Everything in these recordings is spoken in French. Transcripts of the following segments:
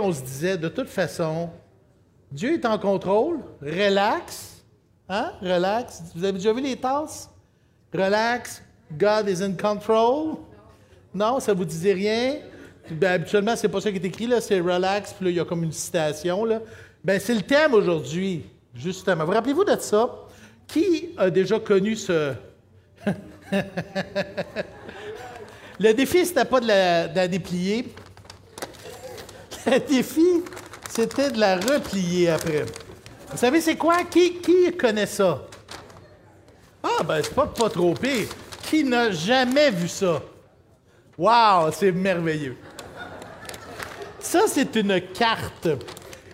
On se disait, de toute façon, Dieu est en contrôle, relax, hein, relax. Vous avez déjà vu les tasses? Relax, God is in control. Non, ça vous disait rien? Ben, habituellement, c'est pas ça qui est écrit, là, c'est relax, puis là, il y a comme une citation. Là. Ben, c'est le thème aujourd'hui, justement. Vous rappelez-vous de ça? Qui a déjà connu ce. le défi, c'était pas de la déplier. Le défi, c'était de la replier après. Vous savez, c'est quoi? Qui, qui connaît ça? Ah, ben, c'est pas, pas trop pire. Qui n'a jamais vu ça? Wow, c'est merveilleux. Ça, c'est une carte.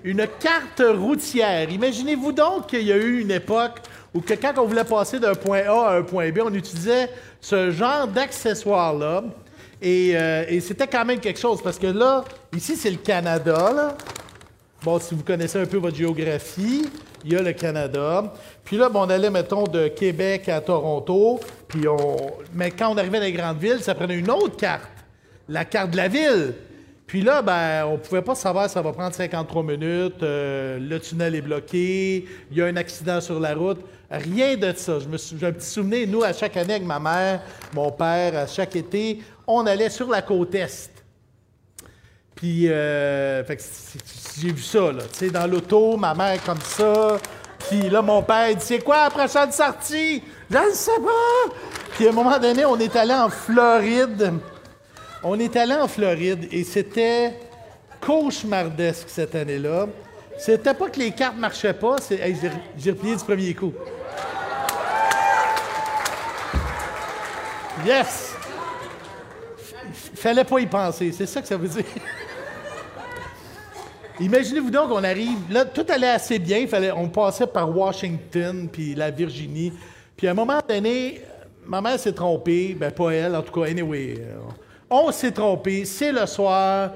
Une carte routière. Imaginez-vous donc qu'il y a eu une époque où que quand on voulait passer d'un point A à un point B, on utilisait ce genre d'accessoire-là. Et, euh, et c'était quand même quelque chose, parce que là, ici, c'est le Canada. Bon, si vous connaissez un peu votre géographie, il y a le Canada. Puis là, bon, on allait, mettons, de Québec à Toronto. Puis on... Mais quand on arrivait dans les grandes villes, ça prenait une autre carte, la carte de la ville. Puis là, ben, on ne pouvait pas savoir ça va prendre 53 minutes, euh, le tunnel est bloqué, il y a un accident sur la route. Rien de ça. Je me sou- J'ai un petit souvenir, nous, à chaque année, avec ma mère, mon père, à chaque été, on allait sur la côte Est. Puis, euh, fait que j'ai vu ça, là. Tu sais, dans l'auto, ma mère comme ça. Puis là, mon père, dit C'est quoi la prochaine sortie? Je ne sais pas. Puis à un moment donné, on est allé en Floride. On est allé en Floride et c'était cauchemardesque cette année-là. C'était pas que les cartes marchaient pas, c'est. J'ai- replié du premier coup. Yes! Fallait pas y penser, c'est ça que ça veut dire. Imaginez-vous donc qu'on arrive, là, tout allait assez bien, fallait, on passait par Washington, puis la Virginie, puis à un moment donné, ma mère s'est trompée, ben pas elle, en tout cas, anyway, euh, on s'est trompé, c'est le soir,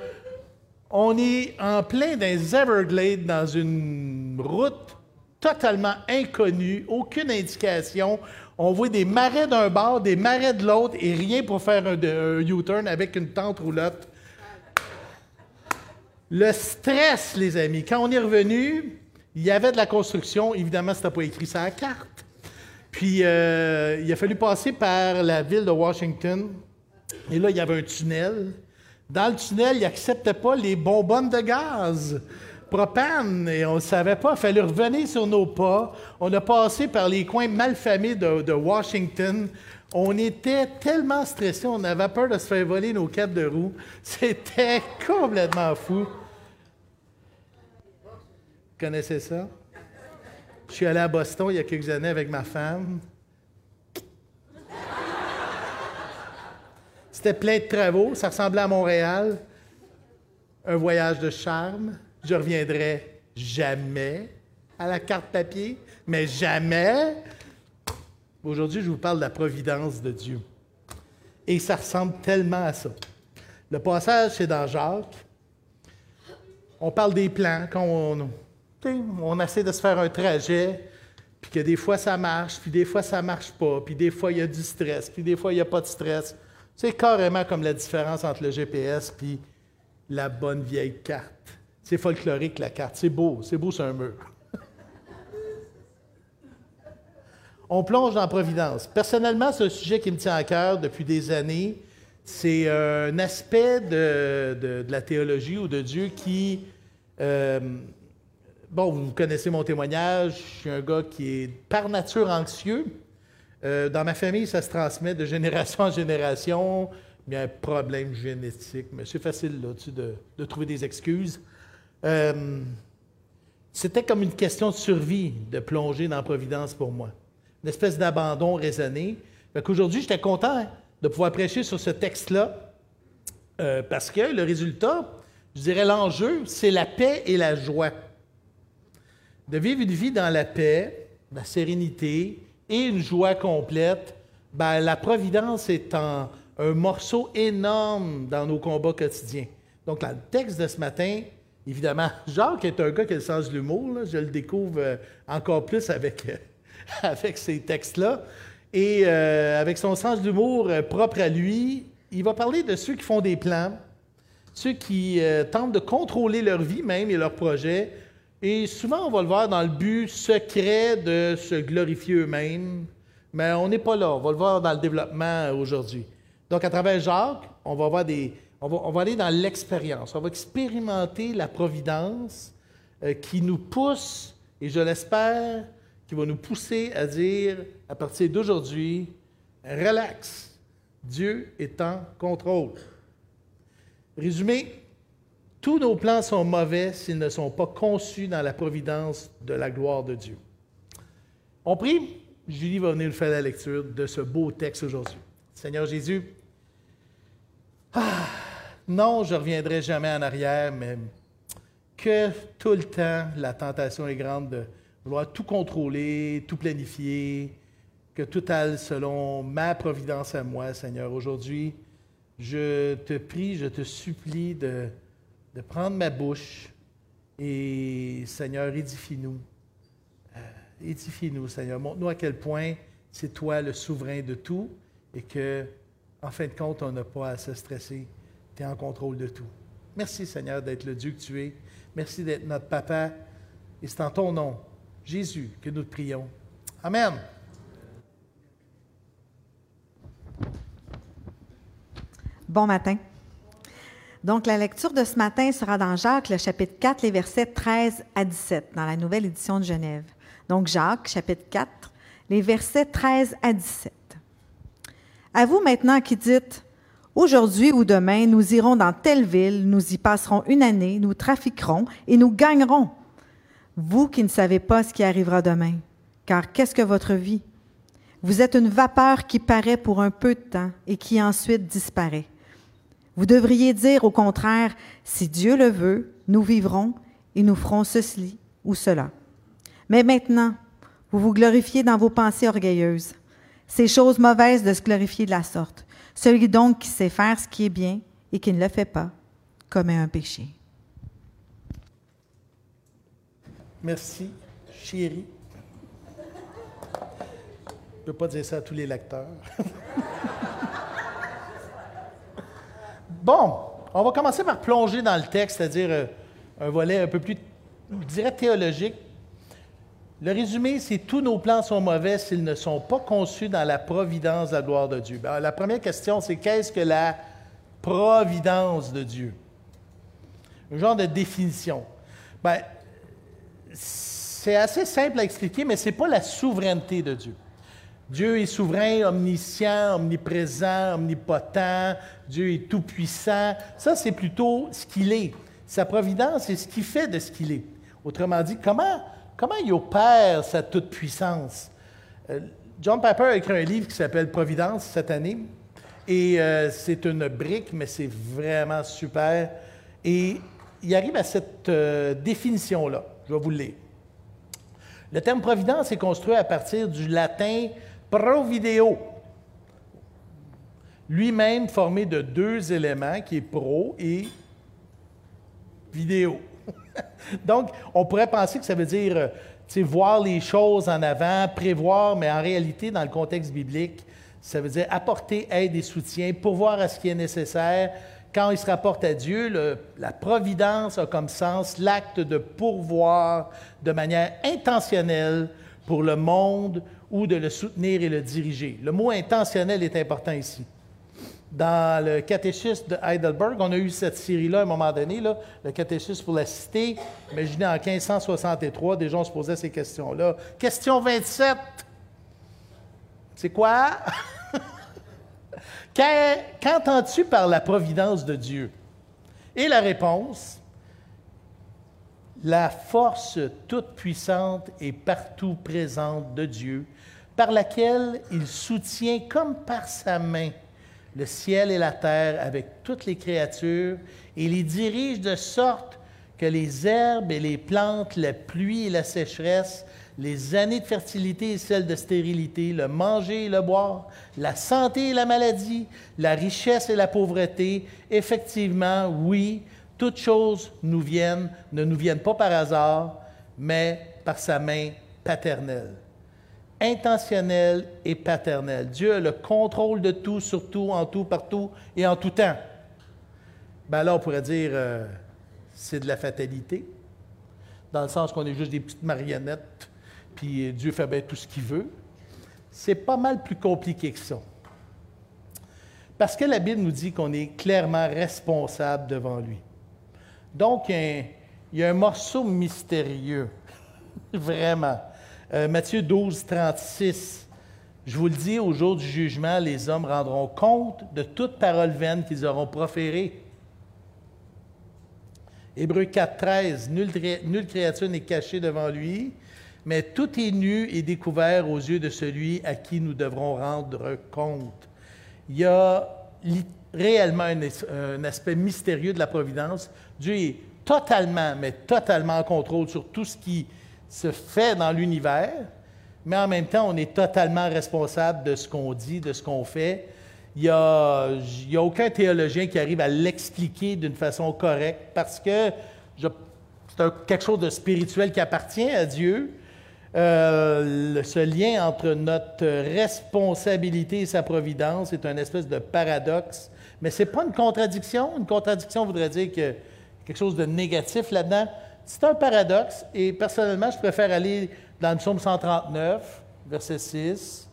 on est en plein les Everglades, dans une route totalement inconnue, aucune indication. On voit des marais d'un bord, des marais de l'autre, et rien pour faire un, U-turn avec une tente roulotte. Le stress, les amis. Quand on est revenu, il y avait de la construction. Évidemment, c'était pas écrit sur la carte. Puis, euh, il a fallu passer par la ville de Washington. Et là, il y avait un tunnel. Dans le tunnel, ils n'acceptaient pas les bonbonnes de gaz propane. Et on ne savait pas. Il fallait revenir sur nos pas. On a passé par les coins malfamés de, de Washington. On était tellement stressés, on avait peur de se faire voler nos quatre de roues. C'était complètement fou. Vous connaissez ça? Je suis allé à Boston il y a quelques années avec ma femme. Plein de travaux, ça ressemblait à Montréal. Un voyage de charme. Je reviendrai jamais à la carte papier, mais jamais. Aujourd'hui, je vous parle de la providence de Dieu. Et ça ressemble tellement à ça. Le passage, c'est dans Jacques. On parle des plans, quand on, on essaie de se faire un trajet, puis que des fois ça marche, puis des fois ça marche pas, puis des fois il y a du stress, puis des fois il n'y a pas de stress. C'est carrément comme la différence entre le GPS puis la bonne vieille carte. C'est folklorique la carte, c'est beau, c'est beau sur un mur. On plonge dans Providence. Personnellement, c'est un sujet qui me tient à cœur depuis des années. C'est un aspect de, de- de la théologie ou de Dieu qui... euh, bon, vous connaissez mon témoignage. Je suis un gars qui est par nature anxieux. Euh, dans ma famille, ça se transmet de génération en génération. Il y a un problème génétique, mais c'est facile là-dessus de, de trouver des excuses. Euh, c'était comme une question de survie de plonger dans Providence pour moi. Une espèce d'abandon raisonné. Fait qu'aujourd'hui, j'étais content de pouvoir prêcher sur ce texte-là euh, parce que le résultat, je dirais l'enjeu, c'est la paix et la joie. De vivre une vie dans la paix, la sérénité et une joie complète, ben, la providence est un morceau énorme dans nos combats quotidiens. Donc, le texte de ce matin, évidemment, Jacques est un gars qui a le sens de l'humour. Je le découvre euh, encore plus avec, euh, avec ces textes-là. Et euh, avec son sens de l'humour propre à lui, il va parler de ceux qui font des plans, ceux qui tentent de contrôler leur vie même et leurs projets. Et souvent, on va le voir dans le but secret de se glorifier eux-mêmes. Mais on n'est pas là. On va le voir dans le développement aujourd'hui. Donc, à travers Jacques, on va, voir des, on va, on va aller dans l'expérience. On va expérimenter la providence euh, qui nous pousse, et je l'espère, qui va nous pousser à dire, à partir d'aujourd'hui, relax, Dieu est en contrôle. Résumé, tous nos plans sont mauvais s'ils ne sont pas conçus dans la providence de la gloire de Dieu. On prie. Julie va venir nous faire la lecture de ce beau texte aujourd'hui. Seigneur Jésus, ah, non, je ne reviendrai jamais en arrière, mais que tout le temps, la tentation est grande de vouloir tout contrôler, tout planifier, que tout aille selon ma providence à moi, Seigneur. Aujourd'hui, je te prie, je te supplie de, de prendre ma bouche et, Seigneur, édifie-nous. Euh, édifie-nous, Seigneur. Montre-nous à quel point c'est toi le souverain de tout et que, en fin de compte, on n'a pas à se stresser. Tu es en contrôle de tout. Merci, Seigneur, d'être le Dieu que tu es. Merci d'être notre papa. Et c'est en ton nom, Jésus, que nous te prions. Amen. Bon matin. Donc, la lecture de ce matin sera dans Jacques, le chapitre 4, les versets 13 à 17, dans la nouvelle édition de Genève. Donc, Jacques, chapitre 4, les versets 13 à 17. À vous maintenant qui dites, Aujourd'hui ou demain, nous irons dans telle ville, nous y passerons une année, nous trafiquerons et nous gagnerons. Vous qui ne savez pas ce qui arrivera demain, car qu'est-ce que votre vie? Vous êtes une vapeur qui paraît pour un peu de temps et qui ensuite disparaît. Vous devriez dire au contraire, si Dieu le veut, nous vivrons et nous ferons ceci ou cela. Mais maintenant, vous vous glorifiez dans vos pensées orgueilleuses. C'est chose mauvaise de se glorifier de la sorte. Celui donc qui sait faire ce qui est bien et qui ne le fait pas commet un péché. Merci, chérie. Je ne peux pas dire ça à tous les lecteurs. Bon, on va commencer par plonger dans le texte, c'est-à-dire euh, un volet un peu plus, je dirais, théologique. Le résumé, c'est tous nos plans sont mauvais s'ils ne sont pas conçus dans la providence de la gloire de Dieu. Ben, la première question, c'est qu'est-ce que la providence de Dieu? Un genre de définition. Ben, c'est assez simple à expliquer, mais ce n'est pas la souveraineté de Dieu. Dieu est souverain, omniscient, omniprésent, omnipotent. Dieu est tout-puissant. Ça, c'est plutôt ce qu'il est. Sa providence, c'est ce qu'il fait de ce qu'il est. Autrement dit, comment, comment il opère sa toute-puissance? Euh, John Piper a écrit un livre qui s'appelle Providence cette année. Et euh, c'est une brique, mais c'est vraiment super. Et il arrive à cette euh, définition-là. Je vais vous le lire. Le terme providence est construit à partir du latin pro-vidéo. Lui-même formé de deux éléments, qui est pro et vidéo. Donc, on pourrait penser que ça veut dire euh, voir les choses en avant, prévoir, mais en réalité, dans le contexte biblique, ça veut dire apporter aide et soutien, pourvoir à ce qui est nécessaire. Quand il se rapporte à Dieu, la providence a comme sens l'acte de pourvoir de manière intentionnelle pour le monde ou de le soutenir et le diriger. Le mot intentionnel est important ici. Dans le catéchisme de Heidelberg, on a eu cette série-là à un moment donné, le catéchisme pour la cité. Imaginez en 1563, des gens se posaient ces questions-là. Question 27. C'est quoi? Qu'entends-tu par la providence de Dieu? Et la réponse, la force toute puissante et partout présente de Dieu par laquelle il soutient comme par sa main le ciel et la terre avec toutes les créatures. Et les dirige de sorte que les herbes et les plantes, la pluie et la sécheresse, les années de fertilité et celles de stérilité, le manger et le boire, la santé et la maladie, la richesse et la pauvreté, effectivement, oui, toutes choses nous viennent, ne nous viennent pas par hasard, mais par sa main paternelle intentionnel et paternel. Dieu a le contrôle de tout, sur tout, en tout, partout et en tout temps. ben là, on pourrait dire euh, c'est de la fatalité, dans le sens qu'on est juste des petites marionnettes, puis Dieu fait bien tout ce qu'il veut. C'est pas mal plus compliqué que ça. Parce que la Bible nous dit qu'on est clairement responsable devant lui. Donc, il y a un, morceau mystérieux, vraiment. Euh, Matthieu 12, 36. Je vous le dis, au jour du jugement, les hommes rendront compte de toute parole vaine qu'ils auront proférée. Hébreu 4, 13. Nulle, créature n'est cachée devant lui, mais tout est nu et découvert aux yeux de celui à qui nous devrons rendre compte. Il y a réellement un, aspect mystérieux de la providence. Dieu est totalement, mais totalement en contrôle sur tout ce qui se fait dans l'univers, mais en même temps, on est totalement responsable de ce qu'on dit, de ce qu'on fait. Il n'y a, aucun théologien qui arrive à l'expliquer d'une façon correcte parce que c'est quelque chose de spirituel qui appartient à Dieu. Euh, ce lien entre notre responsabilité et sa providence est un espèce de paradoxe, mais ce n'est pas une contradiction. Une contradiction voudrait dire que quelque chose de négatif là-dedans. C'est un paradoxe et personnellement, je préfère aller dans le psaume 139, verset 6,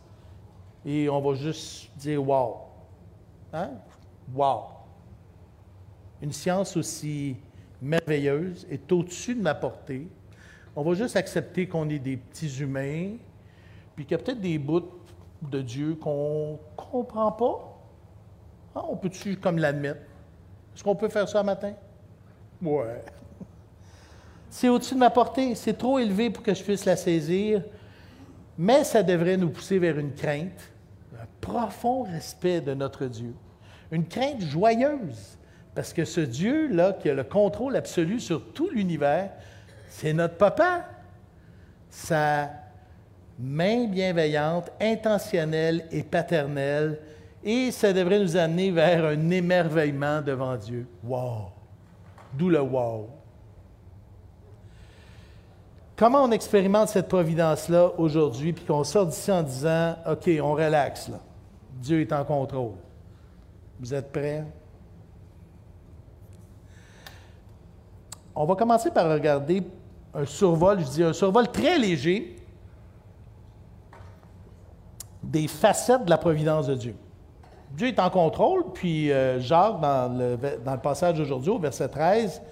et on va juste dire wow. Hein? Wow! Une science aussi merveilleuse est au-dessus de ma portée. On va juste accepter qu'on est des petits humains, puis qu'il y a peut-être des bouts de Dieu qu'on ne comprend pas. Hein? On peut-tu comme l'admettre? Est-ce qu'on peut faire ça un matin? Ouais. C'est au-dessus de ma portée. C'est trop élevé pour que je puisse la saisir. Mais ça devrait nous pousser vers une crainte, un profond respect de notre Dieu. Une crainte joyeuse. Parce que ce Dieu-là, qui a le contrôle absolu sur tout l'univers, c'est notre papa. Sa main bienveillante, intentionnelle et paternelle, et ça devrait nous amener vers un émerveillement devant Dieu. Wow! D'où le wow. Comment on expérimente cette providence-là aujourd'hui, puis qu'on sort d'ici en disant OK, on relaxe. Dieu est en contrôle. Vous êtes prêts? On va commencer par regarder un survol, je dis un survol très léger des facettes de la providence de Dieu. Dieu est en contrôle, puis euh, Jacques, dans le passage d'aujourd'hui, au verset 13,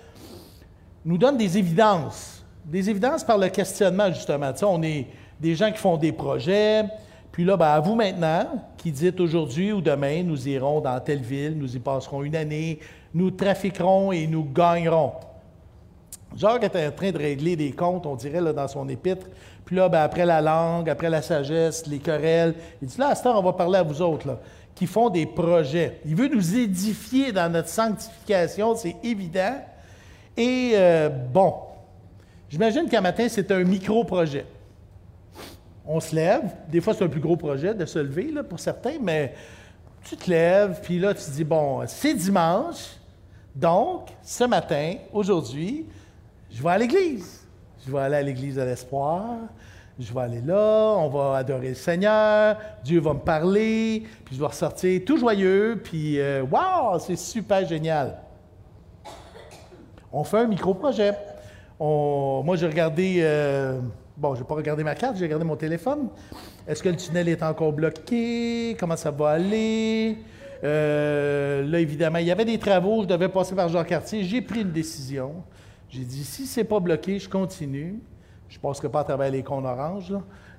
nous donne des évidences. Des évidences par le questionnement, justement. On est des gens qui font des projets, puis là, ben, à vous maintenant, qui dites aujourd'hui ou demain, nous irons dans telle ville, nous y passerons une année, nous trafiquerons et nous gagnerons. Jacques est en train de régler des comptes, on dirait, là, dans son épître. Puis là, ben, après la langue, après la sagesse, les querelles, il dit là, à cette heure, on va parler à vous autres, là, qui font des projets. Il veut nous édifier dans notre sanctification, c'est évident. Et euh, bon, j'imagine qu'un matin, c'est un micro-projet. On se lève, des fois c'est un plus gros projet de se lever là, pour certains, mais tu te lèves, puis là tu te dis, bon, c'est dimanche, donc ce matin, aujourd'hui, je vais à l'église. Je vais aller à l'église de l'espoir. Je vais aller là, on va adorer le Seigneur, Dieu va me parler, puis je vais ressortir tout joyeux, puis waouh, c'est super génial. On fait un micro-projet. Moi, j'ai regardé, euh, bon, je n'ai pas regardé ma carte, j'ai regardé mon téléphone. Est-ce que le tunnel est encore bloqué? Comment ça va aller? Euh, là, évidemment, il y avait des travaux, je devais passer par Jean-Cartier. J'ai pris une décision. J'ai dit, si c'est pas bloqué, je continue. Je ne passerai pas à travers les cônes oranges,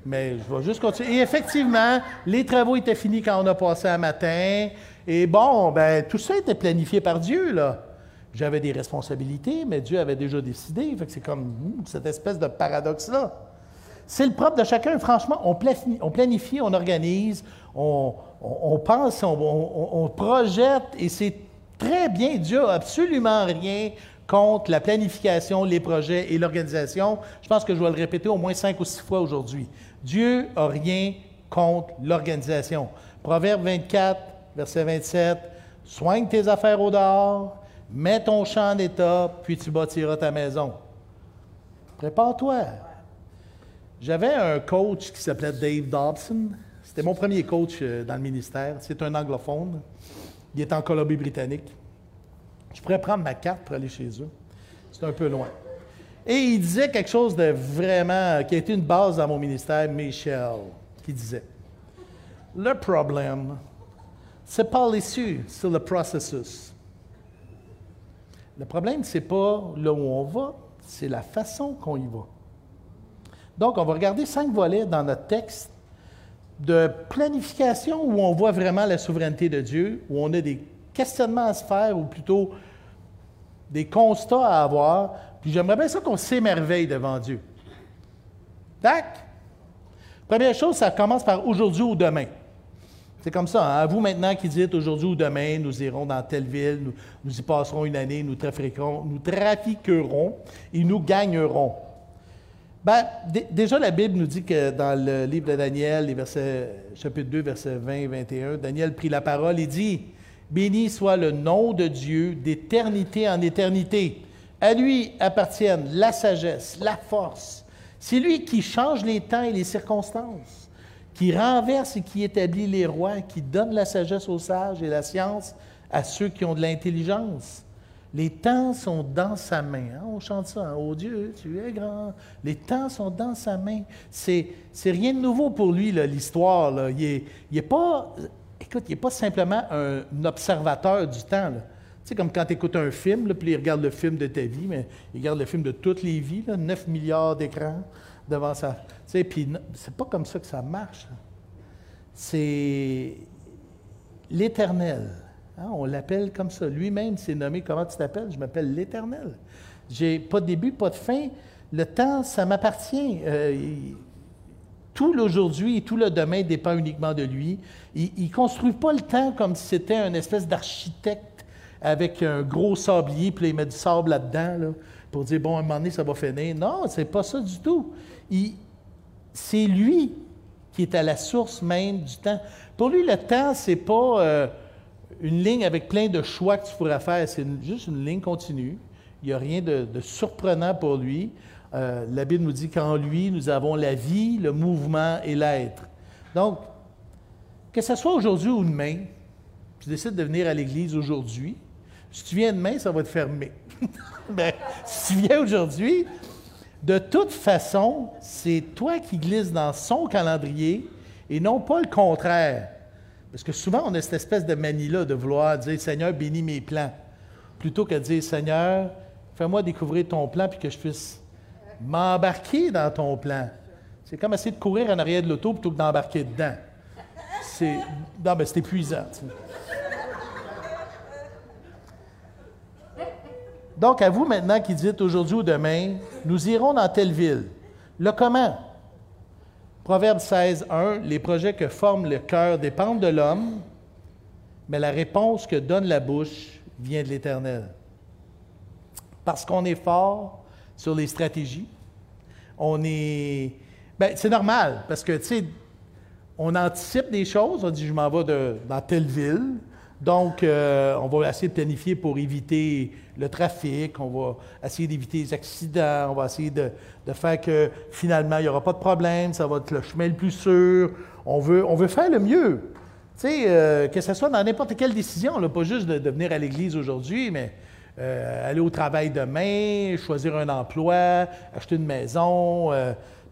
mais je vais juste continuer. Et effectivement, les travaux étaient finis quand on a passé un matin. Et bon, ben, tout ça était planifié par Dieu, là. J'avais des responsabilités, mais Dieu avait déjà décidé. C'est comme hmm, cette espèce de paradoxe-là. C'est le propre de chacun. Franchement, on planifie, on, planifie, on organise, on, pense, on, projette, et c'est très bien. Dieu n'a absolument rien contre la planification, les projets et l'organisation. Je pense que je vais le répéter au moins cinq ou six fois aujourd'hui. Dieu n'a rien contre l'organisation. Proverbe 24, verset 27, Soigne tes affaires au dehors, mets ton champ en état, puis tu bâtiras ta maison. Prépare-toi. J'avais un coach qui s'appelait Dave Dobson. C'était mon premier coach euh, dans le ministère. C'est un anglophone. Il est en Colombie-Britannique. Je pourrais prendre ma carte pour aller chez eux. C'est un peu loin. Et il disait quelque chose de vraiment, qui a été une base dans mon ministère, Michel, qui disait, le problème, c'est pas l'issue, c'est le processus. Le problème, c'est pas là où on va, c'est la façon qu'on y va. Donc, on va regarder cinq volets dans notre texte de planification où on voit vraiment la souveraineté de Dieu, où on a des questionnements à se faire, ou plutôt des constats à avoir. Puis j'aimerais bien ça qu'on s'émerveille devant Dieu. Tac! Première chose, ça commence par aujourd'hui ou demain. C'est comme ça. Hein? Vous maintenant qui dites aujourd'hui ou demain, nous irons dans telle ville, nous, y passerons une année, nous trafiquerons, nous trafiquerons et nous gagnerons. Ben, déjà, la Bible nous dit que dans le livre de Daniel, les versets, chapitre 2, versets 20 et 21, Daniel prit la parole et dit Béni soit le nom de Dieu d'éternité en éternité. À lui appartiennent la sagesse, la force. C'est lui qui change les temps et les circonstances, qui renverse et qui établit les rois, qui donne la sagesse aux sages et la science à ceux qui ont de l'intelligence. Les temps sont dans sa main. Hein, on chante ça. Hein, oh Dieu, tu es grand. Les temps sont dans sa main. C'est, rien de nouveau pour lui, l'histoire. Il n'est pas, écoute, il n'est pas simplement un, observateur du temps. Tu sais, comme quand tu écoutes un film, puis il regarde le film de ta vie, mais il regarde le film de toutes les vies, 9 milliards d'écrans devant ça. Sais, puis c'est pas comme ça que ça marche. C'est l'éternel Hein, on l'appelle comme ça. Lui-même s'est nommé Comment tu t'appelles? Je m'appelle l'Éternel. J'ai pas de début, pas de fin. Le temps, ça m'appartient. Euh, tout l'aujourd'hui et tout le demain dépend uniquement de lui. Il ne construit pas le temps comme si c'était un espèce d'architecte avec un gros sablier, puis il met du sable là-dedans pour dire, bon, à un moment donné, ça va finir. Non, c'est pas ça du tout. C'est lui qui est à la source même du temps. Pour lui, le temps, c'est pas... Euh, une ligne avec plein de choix que tu pourrais faire. C'est juste une ligne continue. Il n'y a rien de, surprenant pour lui. Euh, la Bible nous dit qu'en lui, nous avons la vie, le mouvement et l'être. Donc, que ce soit aujourd'hui ou demain, tu décides de venir à l'Église aujourd'hui. Si tu viens demain, ça va te fermer. Mais si tu viens aujourd'hui, de toute façon, c'est toi qui glisses dans son calendrier et non pas le contraire. Parce que souvent, on a cette espèce de manie-là de vouloir dire Seigneur, bénis mes plans. Plutôt que de dire Seigneur, fais-moi découvrir ton plan puis que je puisse m'embarquer dans ton plan. C'est comme essayer de courir en arrière de l'auto plutôt que d'embarquer dedans. C'est, non, c'est épuisant. Donc, à vous maintenant qui dites aujourd'hui ou demain, nous irons dans telle ville. Le comment? Proverbe 16, 1, les projets que forme le cœur dépendent de l'homme, mais la réponse que donne la bouche vient de l'Éternel. Parce qu'on est fort sur les stratégies, on est. Ben, c'est normal, parce que, tu sais, on anticipe des choses, on dit je m'en vais dans telle ville, donc, euh, on va essayer de planifier pour éviter le trafic, on va essayer d'éviter les accidents, on va essayer de, faire que finalement, il n'y aura pas de problème, ça va être le chemin le plus sûr. On veut, on veut faire le mieux. Tu sais, euh, que ce soit dans n'importe quelle décision, là, pas juste de, venir à l'église aujourd'hui, mais euh, aller au travail demain, choisir un emploi, acheter une maison.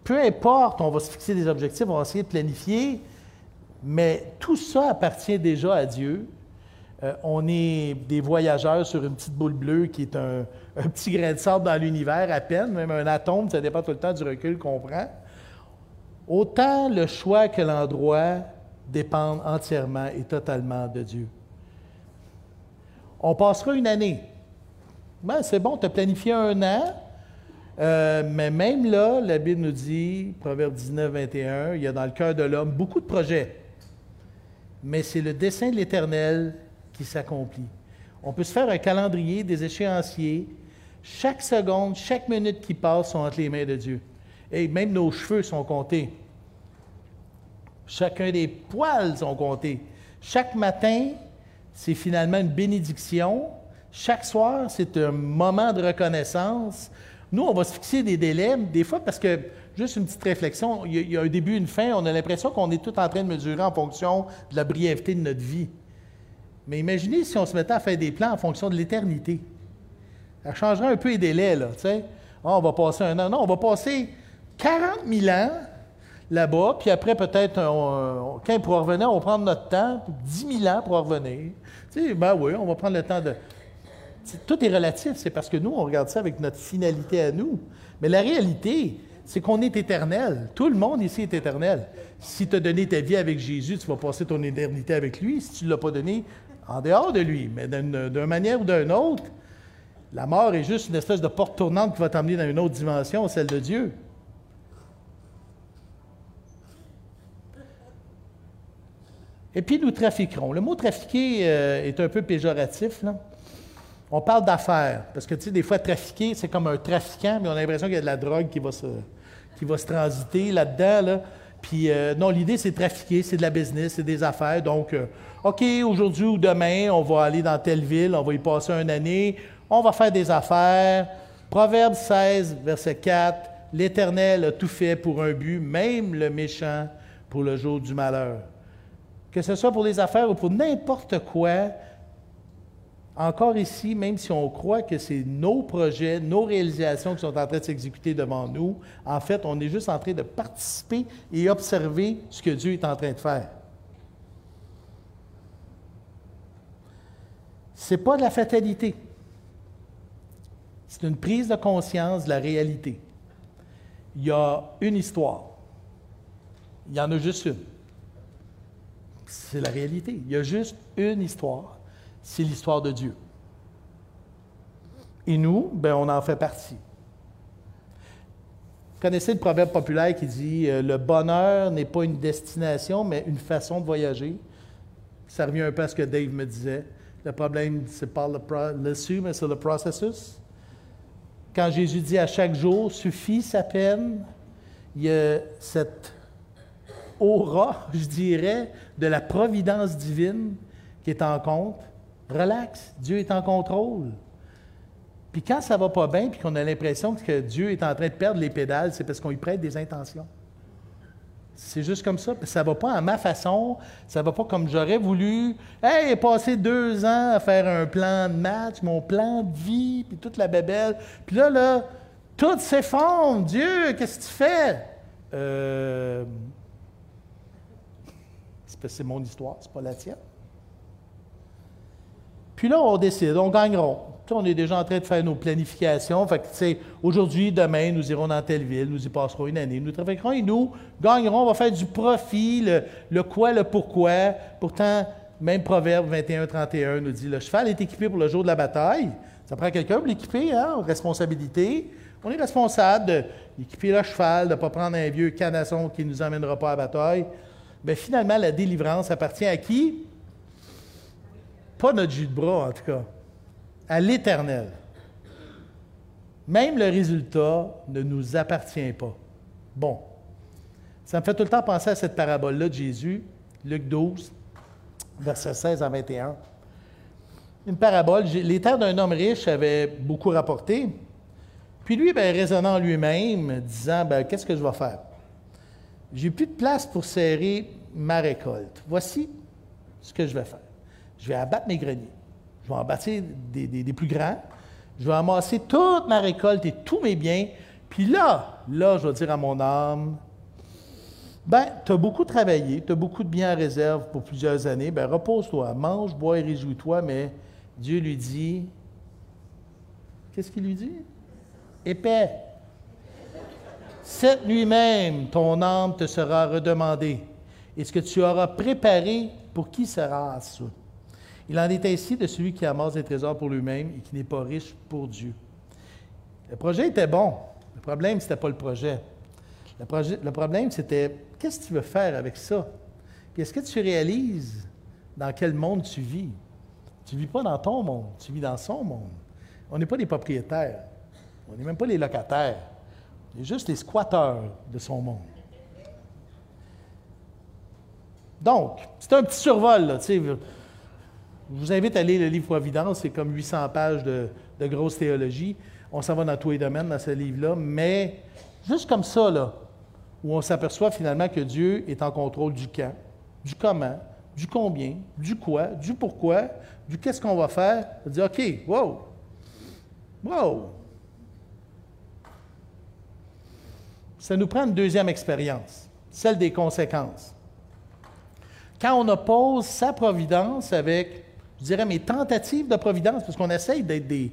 peu importe, on va se fixer des objectifs, on va essayer de planifier, mais tout ça appartient déjà à Dieu. Euh, on est des voyageurs sur une petite boule bleue qui est un, petit grain de sable dans l'univers à peine, même un atome, ça dépend tout le temps du recul qu'on prend. Autant le choix que l'endroit dépendent entièrement et totalement de Dieu. On passera une année. Ben, c'est bon, tu as planifié un an, euh, mais même là, la Bible nous dit, Proverbe 19, 21, il y a dans le cœur de l'homme beaucoup de projets. Mais c'est le dessein de l'Éternel s'accomplit. On peut se faire un calendrier, des échéanciers. Chaque seconde, chaque minute qui passe sont entre les mains de Dieu. Et même nos cheveux sont comptés. Chacun des poils sont comptés. Chaque matin, c'est finalement une bénédiction. Chaque soir, c'est un moment de reconnaissance. Nous, on va se fixer des délais, des fois parce que, juste une petite réflexion, il y a un début, une fin, on a l'impression qu'on est tout en train de mesurer en fonction de la brièveté de notre vie. Mais imaginez si on se mettait à faire des plans en fonction de l'éternité. Ça changerait un peu les délais, là, tu sais. Ah, on va passer un an. Non, on va passer 40 000 ans là-bas, puis après, peut-être, quand il pourra revenir, on va prendre notre temps, 10 000 ans pour revenir. Tu sais, ben oui, on va prendre le temps de... Tout est relatif, c'est parce que nous, on regarde ça avec notre finalité à nous. Mais la réalité, c'est qu'on est éternel. Tout le monde ici est éternel. Si tu as donné ta vie avec Jésus, tu vas passer ton éternité avec lui. Si tu ne l'as pas donné, en dehors de lui. Mais d'une manière ou d'une autre, la mort est juste une espèce de porte tournante qui va t'emmener dans une autre dimension, celle de Dieu. Et puis nous trafiquerons. Le mot trafiquer euh, est un peu péjoratif. On parle d'affaires, parce que tu sais, des fois, trafiquer, c'est comme un trafiquant, mais on a l'impression qu'il y a de la drogue qui va se, qui va se transiter là-dedans. Là. Puis euh, non, l'idée, c'est trafiquer, c'est de la business, c'est des affaires. Donc, euh, OK, aujourd'hui ou demain, on va aller dans telle ville, on va y passer une année, on va faire des affaires. Proverbe 16, verset 4, L'Éternel a tout fait pour un but, même le méchant pour le jour du malheur que ce soit pour les affaires ou pour n'importe quoi, encore ici, même si on croit que c'est nos projets, nos réalisations qui sont en train de s'exécuter devant nous, en fait, on est juste en train de participer et observer ce que Dieu est en train de faire. Ce n'est pas de la fatalité. C'est une prise de conscience de la réalité. Il y a une histoire. Il y en a juste une. C'est la réalité. Il y a juste une histoire. C'est l'histoire de Dieu. Et nous, ben, on en fait partie. Vous connaissez le proverbe populaire qui dit euh, Le bonheur n'est pas une destination, mais une façon de voyager. Ça revient un peu à ce que Dave me disait. Le problème, c'est pas le mais c'est le processus. Quand Jésus dit à chaque jour suffit sa peine, il y a cette aura, je dirais, de la providence divine qui est en compte. Relax, Dieu est en contrôle. Puis quand ça va pas bien, puis qu'on a l'impression que Dieu est en train de perdre les pédales, c'est parce qu'on lui prête des intentions. C'est juste comme ça. Ça va pas à ma façon. Ça va pas comme j'aurais voulu. Hey, passer deux ans à faire un plan de match, mon plan de vie, puis toute la bébelle. Puis là, là, tout s'effondre. Dieu, qu'est-ce que tu fais? Euh, c'est mon histoire, c'est pas la tienne. Puis là, on décide, on on est déjà en train de faire nos planifications. Fait que, aujourd'hui, demain, nous irons dans telle ville, nous y passerons une année, nous trafiquerons et nous gagnerons, on va faire du profit, le, quoi, le pourquoi. Pourtant, même Proverbe 21, 31 nous dit, le cheval est équipé pour le jour de la bataille. Ça prend quelqu'un pour l'équiper, hein, responsabilité. On est responsable d'équiper le cheval, de ne pas prendre un vieux canasson qui ne nous emmènera pas à la bataille. Bien, finalement, la délivrance appartient à qui? Pas notre jus de bras, en tout cas. À l'Éternel. Même le résultat ne nous appartient pas. Bon. Ça me fait tout le temps penser à cette parabole-là de Jésus, Luc 12, versets 16 à 21. Une parabole. Les terres d'un homme riche avaient beaucoup rapporté. Puis lui, ben, raisonnant lui-même, disant ben, Qu'est-ce que je vais faire? J'ai plus de place pour serrer ma récolte. Voici ce que je vais faire. Je vais abattre mes greniers. Je vais en bâtir des, plus grands. Je vais amasser toute ma récolte et tous mes biens. Puis là, là, je vais dire à mon âme, ben, tu as beaucoup travaillé, tu as beaucoup de biens en réserve pour plusieurs années, ben repose-toi, mange, bois et réjouis-toi, mais Dieu lui dit, qu'est-ce qu'il lui dit? Épais, cette nuit même, ton âme te sera redemandée. Et ce que tu auras préparé, pour qui sera ce Il en est ainsi de celui qui amasse des trésors pour lui-même et qui n'est pas riche pour Dieu. Le projet était bon. Le problème, ce n'était pas le projet. Le, problème, c'était qu'est-ce que tu veux faire avec ça? Est-ce que tu réalises dans quel monde tu vis? Tu ne vis pas dans ton monde, tu vis dans son monde. On n'est pas des propriétaires. On n'est même pas les locataires. Il est juste les squatteurs de son monde. Donc, c'est un petit survol. Là, je vous invite à lire le livre Providence, c'est comme 800 pages de, grosse théologie. On s'en va dans tous les domaines dans ce livre-là, mais juste comme ça, là, où on s'aperçoit finalement que Dieu est en contrôle du quand, du comment, du combien, du quoi, du pourquoi, du qu'est-ce qu'on va faire. On dit, OK, wow, wow. Ça nous prend une deuxième expérience, celle des conséquences. Quand on oppose sa providence avec, je dirais, mes tentatives de providence, parce qu'on essaye d'être des,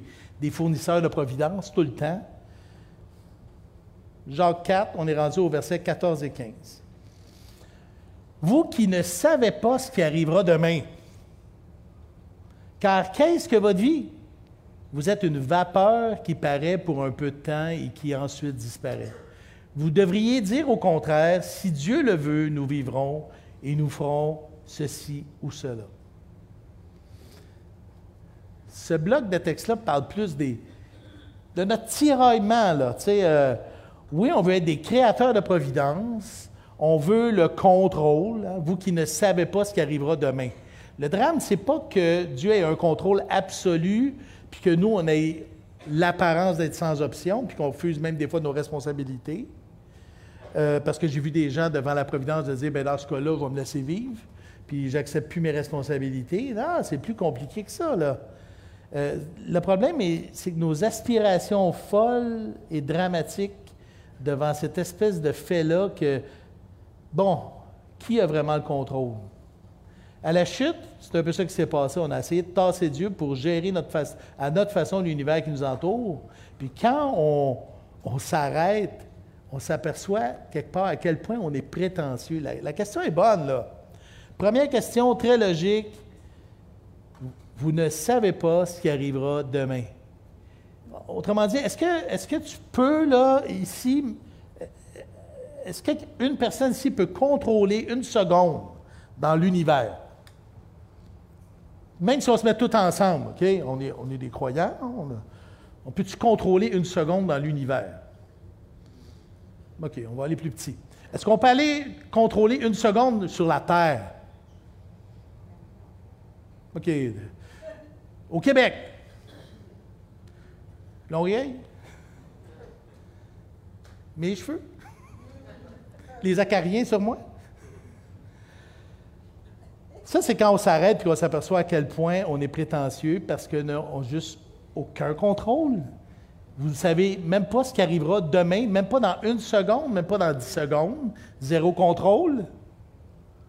fournisseurs de providence tout le temps, Jacques 4, on est rendu au verset 14 et 15. Vous qui ne savez pas ce qui arrivera demain, car qu'est-ce que votre vie? Vous êtes une vapeur qui paraît pour un peu de temps et qui ensuite disparaît. Vous devriez dire au contraire, si Dieu le veut, nous vivrons et nous ferons ceci ou cela. Ce bloc de texte-là parle plus des, de notre tiraillement. Là, euh, oui, on veut être des créateurs de providence, on veut le contrôle, hein, vous qui ne savez pas ce qui arrivera demain. Le drame, c'est pas que Dieu ait un contrôle absolu, puis que nous, on ait l'apparence d'être sans option, puis qu'on refuse même des fois nos responsabilités. Euh, parce que j'ai vu des gens devant la providence de dire, ben dans ce cas-là, on va me laisser vivre, puis j'accepte plus mes responsabilités. Non, c'est plus compliqué que ça, là. Euh, le problème, c'est que nos aspirations folles et dramatiques devant cette espèce de fait-là que, bon, qui a vraiment le contrôle? À la chute, c'est un peu ça qui s'est passé. On a essayé de tasser Dieu pour gérer notre à notre façon l'univers qui nous entoure. Puis quand on, s'arrête, on s'aperçoit quelque part à quel point on est prétentieux. La, question est bonne, là. Première question, très logique. Vous ne savez pas ce qui arrivera demain. Autrement dit, est-ce que, est que tu peux, là, ici, est-ce qu'une personne ici peut contrôler une seconde dans l'univers? Même si on se met tout ensemble, OK? On est, on est des croyants, on, peut-tu contrôler une seconde dans l'univers? OK, on va aller plus petit. Est-ce qu'on peut aller contrôler une seconde sur la Terre? OK. Au Québec, L'oreille? Mes cheveux? Les acariens sur moi? Ça, c'est quand on s'arrête et qu'on s'aperçoit à quel point on est prétentieux parce qu'on n'a juste aucun contrôle. Vous ne savez même pas ce qui arrivera demain, même pas dans une seconde, même pas dans dix secondes. Zéro contrôle.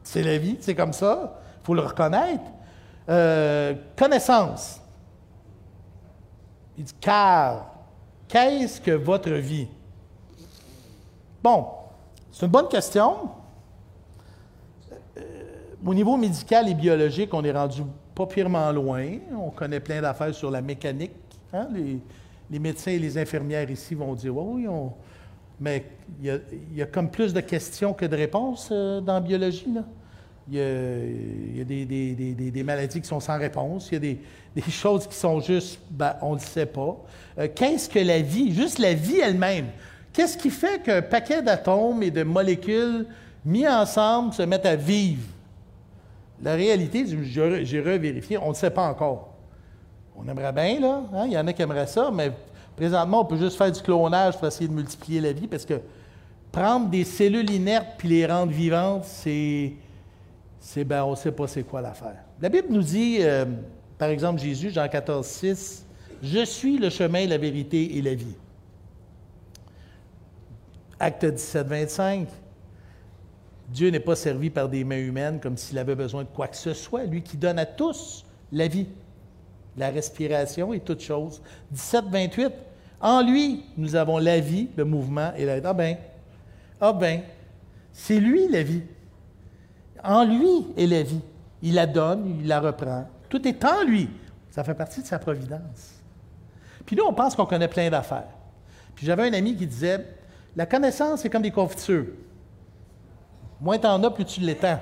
C'est la vie, c'est comme ça. Il faut le reconnaître. Euh, connaissance. Il dit, car, qu'est-ce que votre vie? Bon, c'est une bonne question. Euh, au niveau médical et biologique, on est rendu pas purement loin. On connaît plein d'affaires sur la mécanique. Hein? Les, médecins et les infirmières ici vont dire oui, on... mais il y, a, comme plus de questions que de réponses euh, dans la biologie. Là. Il y a, des, maladies qui sont sans réponse. Il y a des, choses qui sont juste, ben, on ne le sait pas. Euh, qu'est-ce que la vie? Juste la vie elle-même. Qu'est-ce qui fait qu'un paquet d'atomes et de molécules mis ensemble se mettent à vivre? La réalité, j'ai revérifié, on ne sait pas encore. On aimerait bien, là. Hein? Il y en a qui aimeraient ça, mais présentement, on peut juste faire du clonage pour essayer de multiplier la vie parce que prendre des cellules inertes puis les rendre vivantes, c'est c'est ben, on ne sait pas c'est quoi l'affaire. La Bible nous dit, euh, par exemple, Jésus, Jean 14, 6, Je suis le chemin, la vérité et la vie. Acte 17, 25, Dieu n'est pas servi par des mains humaines comme s'il avait besoin de quoi que ce soit, lui qui donne à tous la vie, la respiration et toutes choses. 17, 28, En lui, nous avons la vie, le mouvement et la... Ah ben, ah ben, c'est lui la vie. En lui est la vie. Il la donne, il la reprend. Tout est en lui. Ça fait partie de sa providence. Puis nous, on pense qu'on connaît plein d'affaires. Puis j'avais un ami qui disait La connaissance, c'est comme des confitures. Moins t'en as, plus tu l'étends.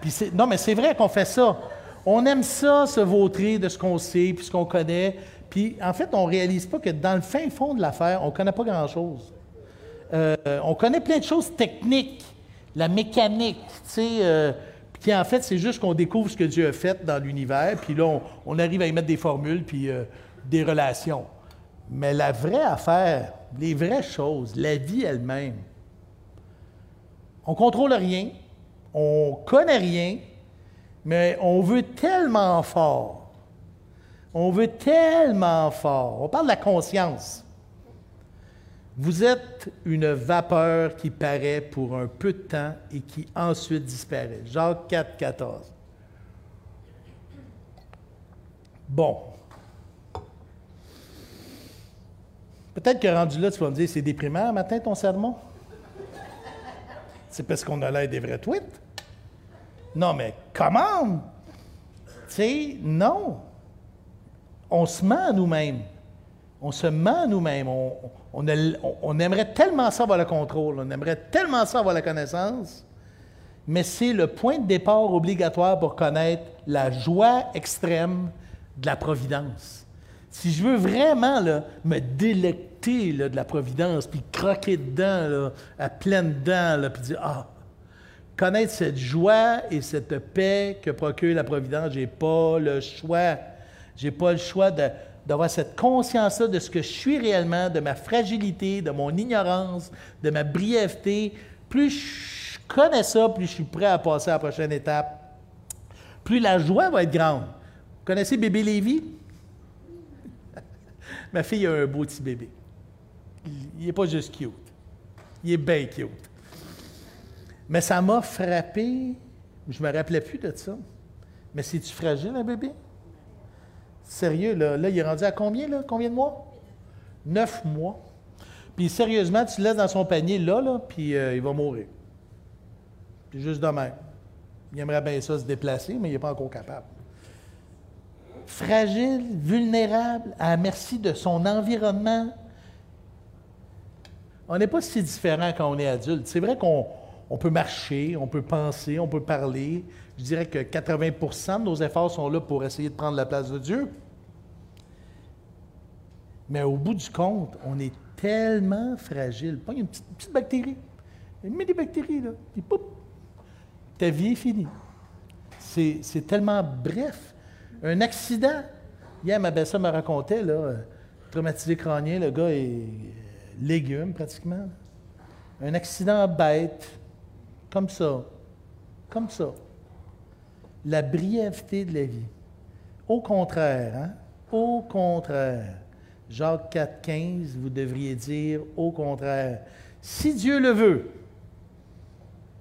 Puis non, mais c'est vrai qu'on fait ça. On aime ça, se vautrer de ce qu'on sait, puis ce qu'on connaît. Puis en fait, on ne réalise pas que dans le fin fond de l'affaire, on ne connaît pas grand-chose. Euh, on connaît plein de choses techniques la mécanique, tu sais. Euh, puis en fait, c'est juste qu'on découvre ce que Dieu a fait dans l'univers, puis là, on, arrive à y mettre des formules, puis euh, des relations. Mais la vraie affaire, les vraies choses, la vie elle-même, on contrôle rien, on connaît rien, Mais on veut tellement fort. On veut tellement fort. On parle de la conscience. Vous êtes une vapeur qui paraît pour un peu de temps et qui ensuite disparaît. Jacques 4, 14. Bon. Peut-être que rendu là, tu vas me dire, c'est déprimant matin ton sermon? C'est parce qu'on a l'air des vrais tweets. Non, mais comment? Tu sais, non. On se ment à nous-mêmes. On se ment nous-mêmes. On, aimerait tellement ça avoir le contrôle. On aimerait tellement ça avoir la connaissance. Mais c'est le point de départ obligatoire pour connaître la joie extrême de la providence. Si je veux vraiment me délecter de la providence, puis croquer dedans à pleines dents, puis dire Ah, connaître cette joie et cette paix que procure la providence, je n'ai pas le choix. Je n'ai pas le choix d'avoir cette conscience-là de ce que je suis réellement, de ma fragilité, de mon ignorance, de ma brièveté. Plus je connais ça, plus je suis prêt à passer à la prochaine étape. Plus la joie va être grande. Vous connaissez bébé Lévi? ma fille a un beau petit bébé. Il n'est pas juste cute. Il est bien cute. Mais ça m'a frappé. Je ne me rappelais plus de ça. Mais c'est-tu fragile, un bébé? Sérieux, là, là, il est rendu à combien, là? Combien de mois? Neuf mois. Puis sérieusement, tu le laisses dans son panier là, là puis euh, il va mourir. Puis juste de même. Il aimerait bien ça se déplacer, mais il n'est pas encore capable. Fragile, vulnérable, à merci de son environnement. On n'est pas si différent quand on est adulte. C'est vrai qu'on on peut marcher, on peut penser, on peut parler. Je dirais que 80% de nos efforts sont là pour essayer de prendre la place de Dieu. Mais au bout du compte, on est tellement fragile. Pas une petite, bactérie. Il met des bactéries, là. Puis, poup, ta vie est finie. C'est tellement bref. Un accident. Hier, ma belle-sœur me racontait, là, traumatisé crânien, le gars est légume pratiquement. Un accident bête, comme ça. Comme ça. La brièveté de la vie. Au contraire, hein? Au contraire. Jacques 4, 15, vous devriez dire au contraire. Si Dieu le veut,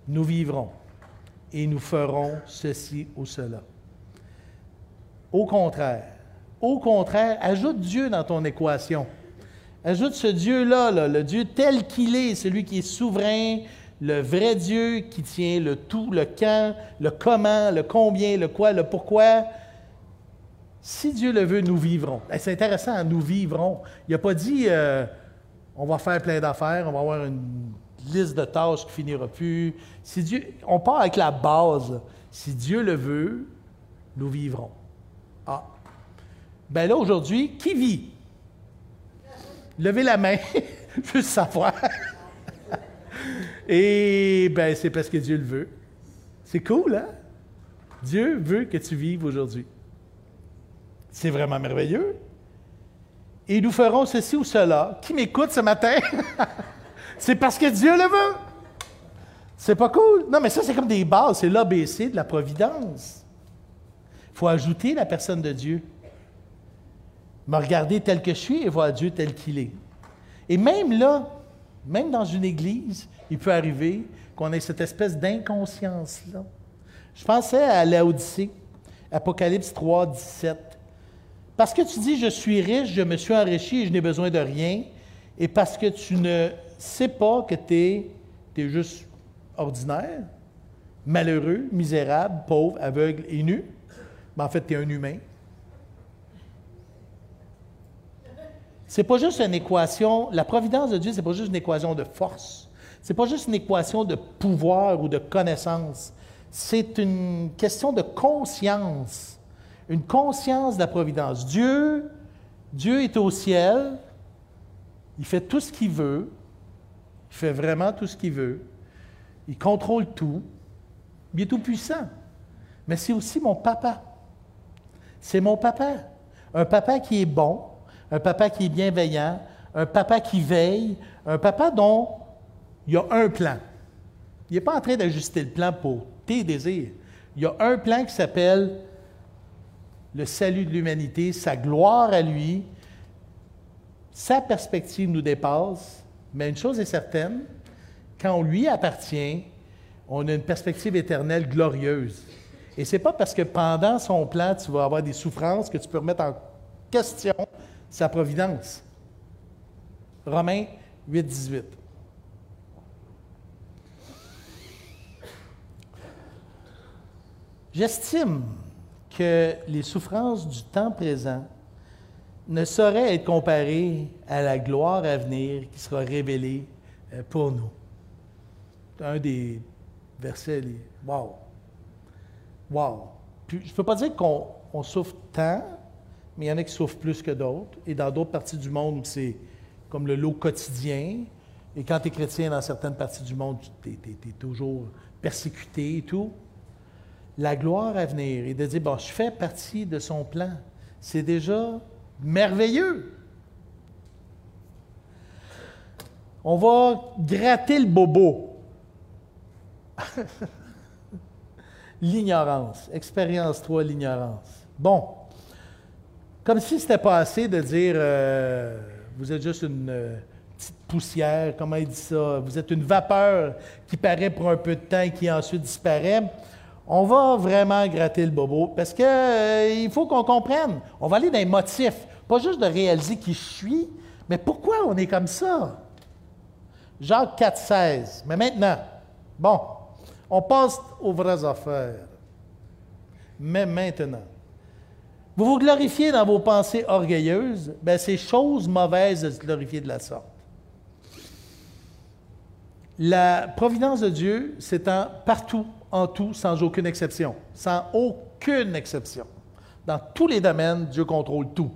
nous vivrons et nous ferons ceci ou cela. Au contraire. Au contraire, ajoute Dieu dans ton équation. Ajoute ce Dieu-là, là, le Dieu tel qu'il est, celui qui est souverain, le vrai Dieu qui tient le tout, le quand, le comment, le combien, le quoi, le pourquoi. Si Dieu le veut, nous vivrons. C'est intéressant, nous vivrons. Il n'a pas dit euh, on va faire plein d'affaires, on va avoir une liste de tâches qui finira plus. Si Dieu, on part avec la base. Si Dieu le veut, nous vivrons. Ah. Ben là, aujourd'hui, qui vit? Levez la main, je veux savoir. Et ben, c'est parce que Dieu le veut. C'est cool, hein? Dieu veut que tu vives aujourd'hui. C'est vraiment merveilleux. Et nous ferons ceci ou cela. Qui m'écoute ce matin? c'est parce que Dieu le veut. C'est pas cool. Non, mais ça, c'est comme des bases. C'est l'ABC de la providence. Il faut ajouter la personne de Dieu. Me regarder tel que je suis et voir Dieu tel qu'il est. Et même là, même dans une église, il peut arriver qu'on ait cette espèce d'inconscience-là. Je pensais à l'Odyssée, Apocalypse 3, 17. Parce que tu dis, je suis riche, je me suis enrichi et je n'ai besoin de rien, et parce que tu ne sais pas que tu es, juste ordinaire, malheureux, misérable, pauvre, aveugle et nu, mais en fait, tu es un humain. C'est pas juste une équation, la providence de Dieu, c'est pas juste une équation de force. C'est pas juste une équation de pouvoir ou de connaissance. C'est une question de conscience. Une conscience de la providence. Dieu, Dieu est au ciel. Il fait tout ce qu'il veut. Il fait vraiment tout ce qu'il veut. Il contrôle tout. Il est tout puissant. Mais c'est aussi mon papa. C'est mon papa. Un papa qui est bon, un papa qui est bienveillant, un papa qui veille, un papa dont il y a un plan. Il n'est pas en train d'ajuster le plan pour tes désirs. Il y a un plan qui s'appelle le salut de l'humanité, sa gloire à lui. Sa perspective nous dépasse, mais une chose est certaine, quand on lui appartient, on a une perspective éternelle glorieuse. Et ce n'est pas parce que pendant son plan, tu vas avoir des souffrances que tu peux remettre en question sa providence. Romains 8, 18. J'estime que les souffrances du temps présent ne sauraient être comparées à la gloire à venir qui sera révélée euh, pour nous. Un des versets, les... wow! Wow! Je ne peux pas dire qu'on souffre tant, mais il y en a qui souffrent plus que d'autres. Et dans d'autres parties du monde, c'est comme le lot quotidien. Et quand tu es chrétien dans certaines parties du monde, tu es, toujours persécuté et tout. La gloire à venir et de dire, bon, je fais partie de son plan, c'est déjà merveilleux. On va gratter le bobo. l'ignorance. Expérience-toi l'ignorance. Bon. Comme si ce n'était pas assez de dire euh, vous êtes juste une euh, petite poussière, comment il dit ça? Vous êtes une vapeur qui paraît pour un peu de temps et qui ensuite disparaît. On va vraiment gratter le bobo parce qu'il euh, faut qu'on comprenne. On va aller dans les motifs, pas juste de réaliser qui je suis, mais pourquoi on est comme ça? Jacques 4,16. Mais maintenant, bon, on passe aux vraies affaires. Mais maintenant, vous vous glorifiez dans vos pensées orgueilleuses, bien, c'est chose mauvaise de se glorifier de la sorte. La providence de Dieu s'étend partout, en tout, sans aucune exception. Sans aucune exception. Dans tous les domaines, Dieu contrôle tout.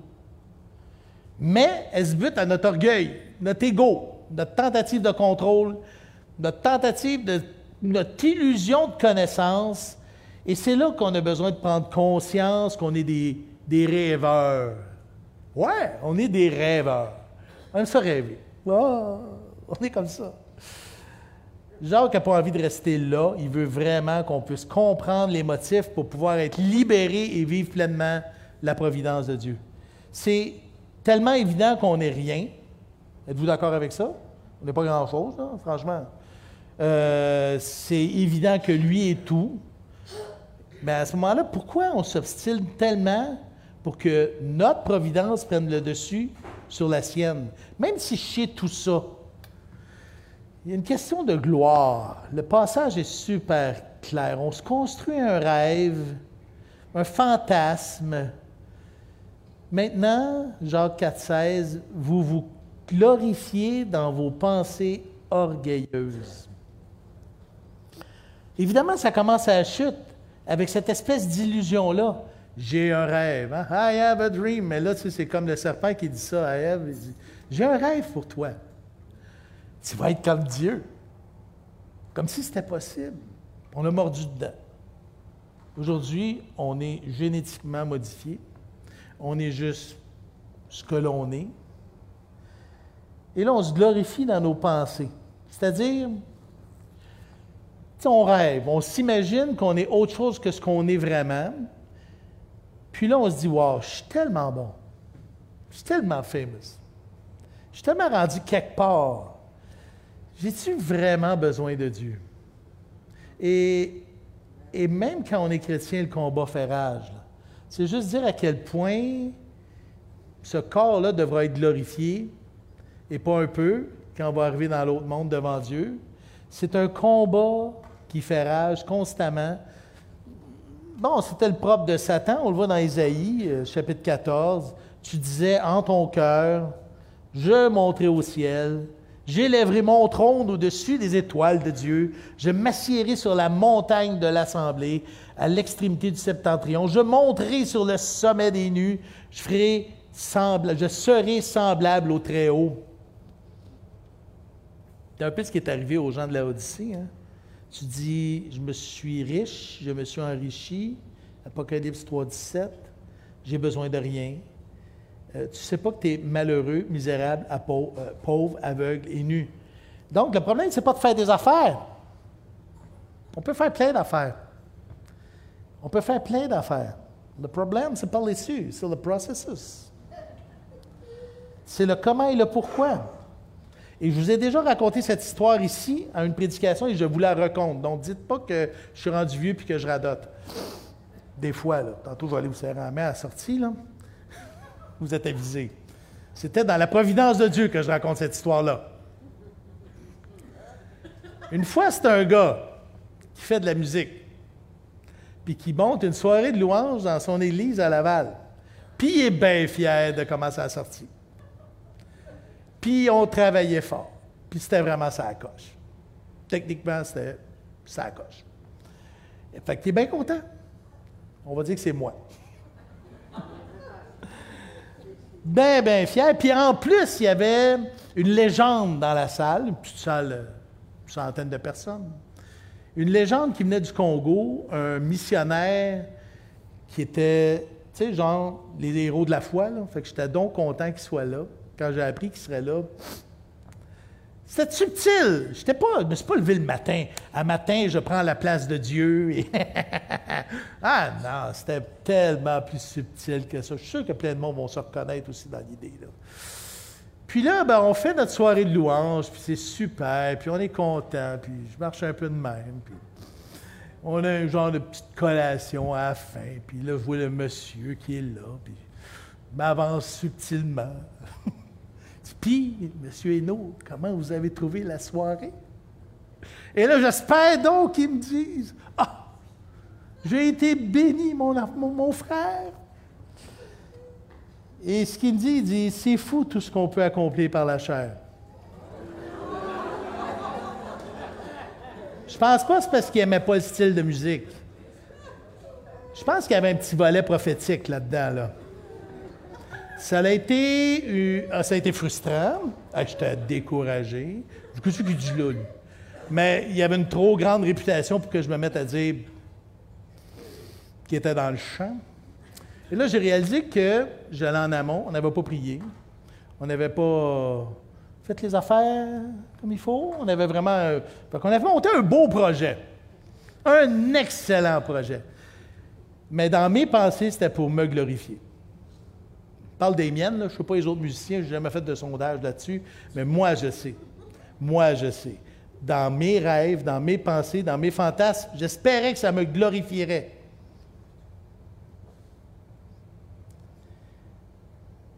Mais elle se bute à notre orgueil, notre ego, notre tentative de contrôle, notre tentative de notre illusion de connaissance? Et c'est là qu'on a besoin de prendre conscience qu'on est des, rêveurs. Ouais, on est des rêveurs. On aime ça rêver. Oh, on est comme ça. Jacques n'a pas envie de rester là. Il veut vraiment qu'on puisse comprendre les motifs pour pouvoir être libéré et vivre pleinement la providence de Dieu. C'est tellement évident qu'on n'est rien. Êtes-vous d'accord avec ça? On n'est pas grand-chose, franchement. Euh, c'est évident que lui est tout. Mais à ce moment-là, pourquoi on s'obstine tellement pour que notre providence prenne le dessus sur la sienne? Même si je sais tout ça, il y a une question de gloire. Le passage est super clair. On se construit un rêve, un fantasme. Maintenant, Jacques 4,16, vous vous glorifiez dans vos pensées orgueilleuses. Évidemment, ça commence à la chute avec cette espèce d'illusion-là. J'ai un rêve. Hein? I have a dream. Mais là, c'est comme le serpent qui dit ça à Ève. J'ai un rêve pour toi. Tu vas être comme Dieu. Comme si c'était possible. On a mordu dedans. Aujourd'hui, on est génétiquement modifié. On est juste ce que l'on est. Et là, on se glorifie dans nos pensées. C'est-à-dire, on rêve, on s'imagine qu'on est autre chose que ce qu'on est vraiment. Puis là, on se dit, wow, je suis tellement bon. Je suis tellement famous. Je suis tellement rendu quelque part. J'ai-tu vraiment besoin de Dieu? Et, même quand on est chrétien, le combat fait rage. C'est juste dire à quel point ce corps-là devra être glorifié, et pas un peu, quand on va arriver dans l'autre monde devant Dieu. C'est un combat qui fait rage constamment Bon, c'était le propre de Satan. On le voit dans Isaïe, euh, chapitre 14. Tu disais en ton cœur, je monterai au ciel, j'élèverai mon trône au-dessus des étoiles de Dieu, je m'assierai sur la montagne de l'assemblée, à l'extrémité du septentrion, je monterai sur le sommet des nues, je, ferai semblable, je serai semblable au Très-Haut. C'est un peu ce qui est arrivé aux gens de la Odyssée. Hein? Tu dis, je me suis riche, je me suis enrichi. Apocalypse 3, 17. J'ai besoin de rien. Euh, tu ne sais pas que tu es malheureux, misérable, euh, pauvre, aveugle et nu. Donc, le problème, ce n'est pas de faire des affaires. On peut faire plein d'affaires. On peut faire plein d'affaires. Le problème, c'est pas l'issue, c'est le processus. C'est le comment et le pourquoi. Et je vous ai déjà raconté cette histoire ici à une prédication et je vous la raconte. Donc, dites pas que je suis rendu vieux puis que je radote. Des fois, là, tantôt, je vais aller vous serrer la main à la sortie, là. Vous êtes avisés. C'était dans la providence de Dieu que je raconte cette histoire-là. Une fois, c'est un gars qui fait de la musique, puis qui monte une soirée de louange dans son église à Laval. Puis il est bien fier de comment ça a sorti. Puis on travaillait fort. Puis c'était vraiment sa coche. Techniquement, c'était sa coche. Fait que tu es bien content. On va dire que c'est moi. Bien, bien fier. Puis en plus, il y avait une légende dans la salle, une petite salle, une centaine de personnes. Une légende qui venait du Congo, un missionnaire qui était, tu sais, genre les héros de la foi. Là. Fait que j'étais donc content qu'il soit là. Quand j'ai appris qu'il serait là, c'était subtil. Je pas, je me suis pas levé le matin. À matin, je prends la place de Dieu. ah non, c'était tellement plus subtil que ça. Je suis sûr que plein de monde vont se reconnaître aussi dans l'idée. Puis là, ben, on fait notre soirée de louange, puis c'est super, puis on est content, puis je marche un peu de même, on a un genre de petite collation à fin, puis là, je vois le monsieur qui est là, puis m'avance subtilement. Puis, M. Hainaut, comment vous avez trouvé la soirée? Et là, j'espère donc qu'ils me disent Ah, j'ai été béni, mon, mon, frère. Et ce qu'il me dit, il dit C'est fou tout ce qu'on peut accomplir par la chair. Je pense pas que c'est parce qu'il n'aimait pas le style de musique. Je pense qu'il y avait un petit volet prophétique là-dedans. Là. Ça a été, ah, ça a été frustrant. Ah, j'étais découragé. Je suis dit là. Mais il y avait une trop grande réputation pour que je me mette à dire qu'il était dans le champ. Et là, j'ai réalisé que j'allais en amont, on n'avait pas prié, on n'avait pas fait les affaires comme il faut. On avait vraiment. on avait monté un beau projet. Un excellent projet. Mais dans mes pensées, c'était pour me glorifier parle des miennes, je ne sais pas les autres musiciens, je n'ai jamais fait de sondage là-dessus, mais moi, je sais. Moi, je sais. Dans mes rêves, dans mes pensées, dans mes fantasmes, j'espérais que ça me glorifierait.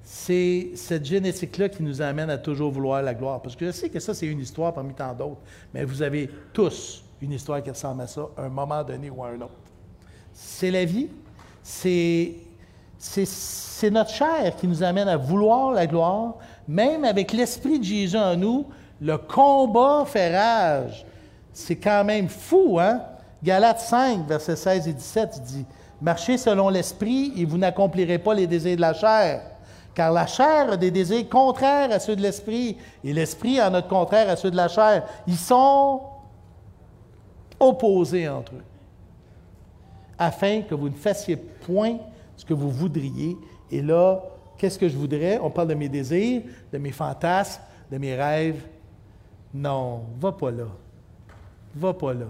C'est cette génétique-là qui nous amène à toujours vouloir la gloire. Parce que je sais que ça, c'est une histoire parmi tant d'autres, mais vous avez tous une histoire qui ressemble à ça, à un moment donné ou à un autre. C'est la vie, c'est c'est notre chair qui nous amène à vouloir la gloire, même avec l'Esprit de Jésus en nous, le combat fait rage. C'est quand même fou, hein? Galates 5, versets 16 et 17, il dit Marchez selon l'Esprit et vous n'accomplirez pas les désirs de la chair. Car la chair a des désirs contraires à ceux de l'Esprit et l'Esprit a notre contraire à ceux de la chair. Ils sont opposés entre eux, afin que vous ne fassiez point ce que vous voudriez. Et là, qu'est-ce que je voudrais? On parle de mes désirs, de mes fantasmes, de mes rêves. Non, va pas là. Va pas là.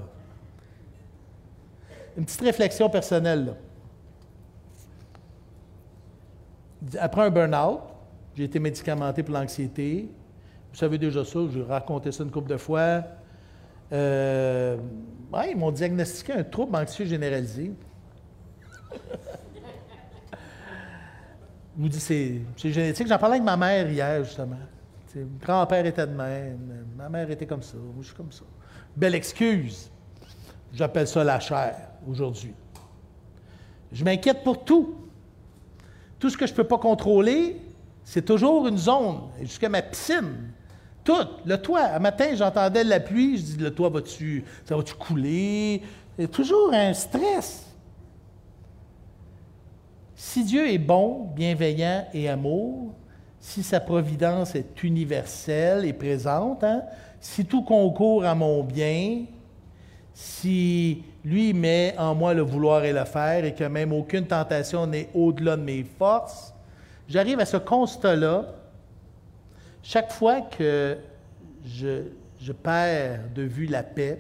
Une petite réflexion personnelle. Après un burn-out, j'ai été médicamenté pour l'anxiété. Vous savez déjà ça, je raconté ça une couple de fois. Euh, ils m'ont diagnostiqué un trouble anxieux généralisé. vous dit c'est, génétique. J'en parlais avec ma mère hier, justement. Mon grand-père était de même, ma mère était comme ça, moi je suis comme ça. Belle excuse. J'appelle ça la chair aujourd'hui. Je m'inquiète pour tout. Tout ce que je ne peux pas contrôler, c'est toujours une zone, jusqu'à ma piscine. Tout. Le toit. Un matin, j'entendais la pluie, je dis le toit va-tu, ça va-tu couler? C'est toujours un stress. Si Dieu est bon, bienveillant et amour, si sa providence est universelle et présente, hein, si tout concourt à mon bien, si lui met en moi le vouloir et le faire et que même aucune tentation n'est au-delà de mes forces, j'arrive à ce constat-là chaque fois que je, je perds de vue la paix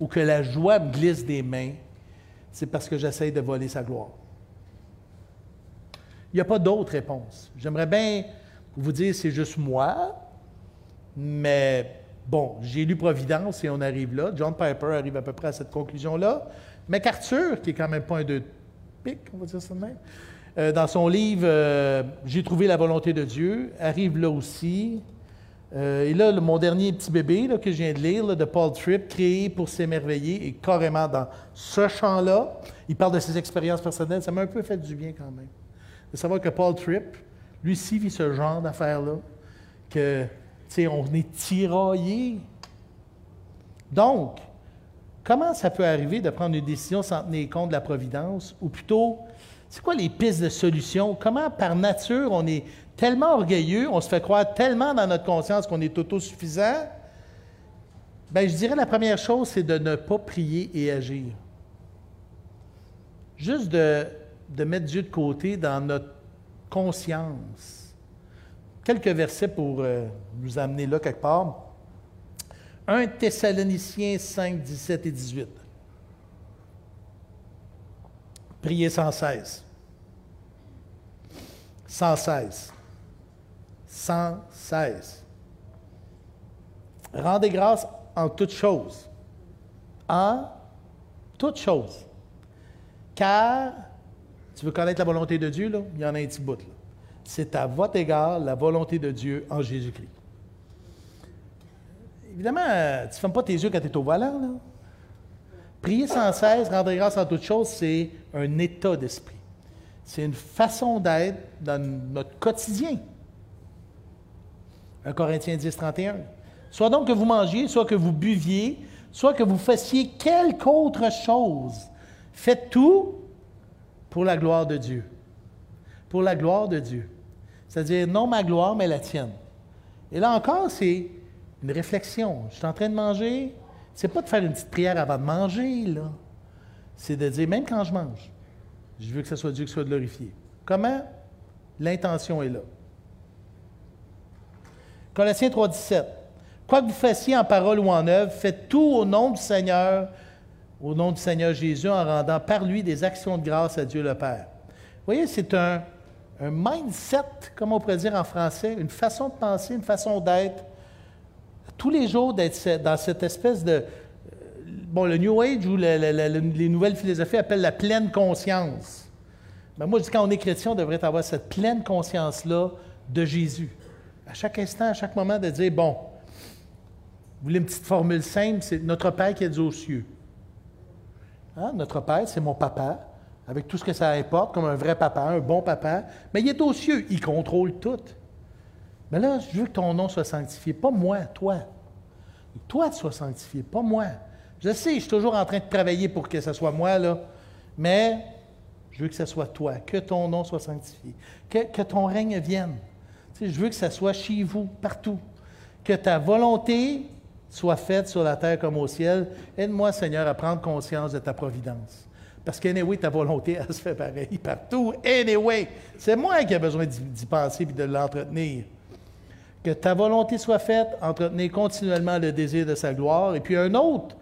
ou que la joie me glisse des mains, c'est parce que j'essaye de voler sa gloire. Il n'y a pas d'autre réponse. J'aimerais bien vous dire c'est juste moi, mais bon, j'ai lu Providence et on arrive là. John Piper arrive à peu près à cette conclusion-là. MacArthur, qui est quand même pas un de pique, on va dire ça de même, euh, dans son livre euh, J'ai trouvé la volonté de Dieu, arrive là aussi. Euh, et là, mon dernier petit bébé que je viens de lire, de Paul Tripp, créé pour s'émerveiller, et carrément dans ce champ-là, il parle de ses expériences personnelles. Ça m'a un peu fait du bien quand même. De savoir que Paul Tripp, lui aussi, vit ce genre d'affaires-là, que, tu sais, on est tiraillé. Donc, comment ça peut arriver de prendre une décision sans tenir compte de la providence, ou plutôt, c'est quoi les pistes de solution? Comment, par nature, on est tellement orgueilleux, on se fait croire tellement dans notre conscience qu'on est autosuffisant, bien, je dirais la première chose, c'est de ne pas prier et agir. Juste de, mettre Dieu de côté dans notre conscience. Quelques versets pour euh, nous amener là quelque part. 1 Thessaloniciens 5, 17 et 18. Priez sans cesse. Sans cesse sans cesse. Rendez grâce en toutes choses. En toutes choses. Car, tu veux connaître la volonté de Dieu, là? Il y en a un petit bout, C'est à votre égard la volonté de Dieu en Jésus-Christ. Évidemment, tu ne fermes pas tes yeux quand tu es au volant, là. Prier sans cesse, rendre grâce en toutes choses, c'est un état d'esprit. C'est une façon d'être dans notre quotidien. 1 Corinthiens 10, 31. Soit donc que vous mangiez, soit que vous buviez, soit que vous fassiez quelque autre chose. Faites tout pour la gloire de Dieu. Pour la gloire de Dieu. C'est-à-dire, non ma gloire, mais la tienne. Et là encore, c'est une réflexion. Je suis en train de manger. C'est pas de faire une petite prière avant de manger, là. C'est de dire, même quand je mange, je veux que ce soit Dieu qui soit glorifié. Comment? L'intention est là. Colossiens 3, 17. Quoi que vous fassiez en parole ou en œuvre, faites tout au nom du Seigneur, au nom du Seigneur Jésus, en rendant par lui des actions de grâce à Dieu le Père. Vous voyez, c'est un, mindset, comme on pourrait dire en français, une façon de penser, une façon d'être. Tous les jours, d'être dans cette espèce de. Bon, le New Age ou les nouvelles philosophies appellent la pleine conscience. Mais moi, je dis quand on est chrétien, on devrait avoir cette pleine conscience-là de Jésus à chaque instant, à chaque moment, de dire, bon, vous voulez une petite formule simple, c'est notre Père qui est aux cieux. Hein? Notre Père, c'est mon papa, avec tout ce que ça importe, comme un vrai papa, un bon papa, mais il est aux cieux, il contrôle tout. Mais là, je veux que ton nom soit sanctifié, pas moi, toi. Toi, tu sois sanctifié, pas moi. Je sais, je suis toujours en train de travailler pour que ce soit moi, là, mais je veux que ce soit toi, que ton nom soit sanctifié, que, ton règne vienne je veux que ça soit chez vous, partout. Que ta volonté soit faite sur la terre comme au ciel. Aide-moi, Seigneur, à prendre conscience de ta providence. Parce qu'anyway, ta volonté, elle se fait pareil partout. Anyway, c'est moi qui ai besoin d'y penser et de l'entretenir. Que ta volonté soit faite, entretenir continuellement le désir de sa gloire. Et puis un autre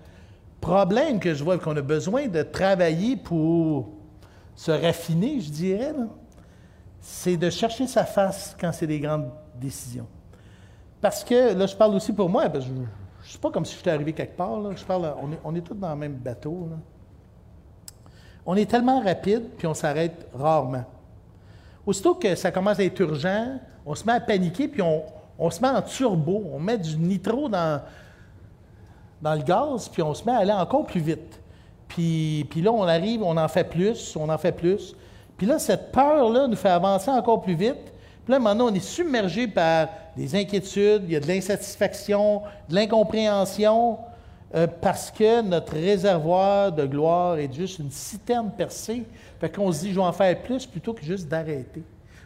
problème que je vois qu'on a besoin de travailler pour se raffiner, je dirais, c'est de chercher sa face quand c'est des grandes décisions. Parce que, là, je parle aussi pour moi, je ne suis pas comme si j'étais arrivé quelque part, je parle, on est, on est tous dans le même bateau. On est tellement rapide, puis on s'arrête rarement. Aussitôt que ça commence à être urgent, on se met à paniquer, puis on, on se met en turbo, on met du nitro dans, dans le gaz, puis on se met à aller encore plus vite. Puis, puis là, on arrive, on en fait plus, on en fait plus. Puis là, cette peur-là nous fait avancer encore plus vite. Puis là, maintenant, on est submergé par des inquiétudes, il y a de l'insatisfaction, de l'incompréhension, euh, parce que notre réservoir de gloire est juste une citerne percée. Fait qu'on se dit, je vais en faire plus plutôt que juste d'arrêter.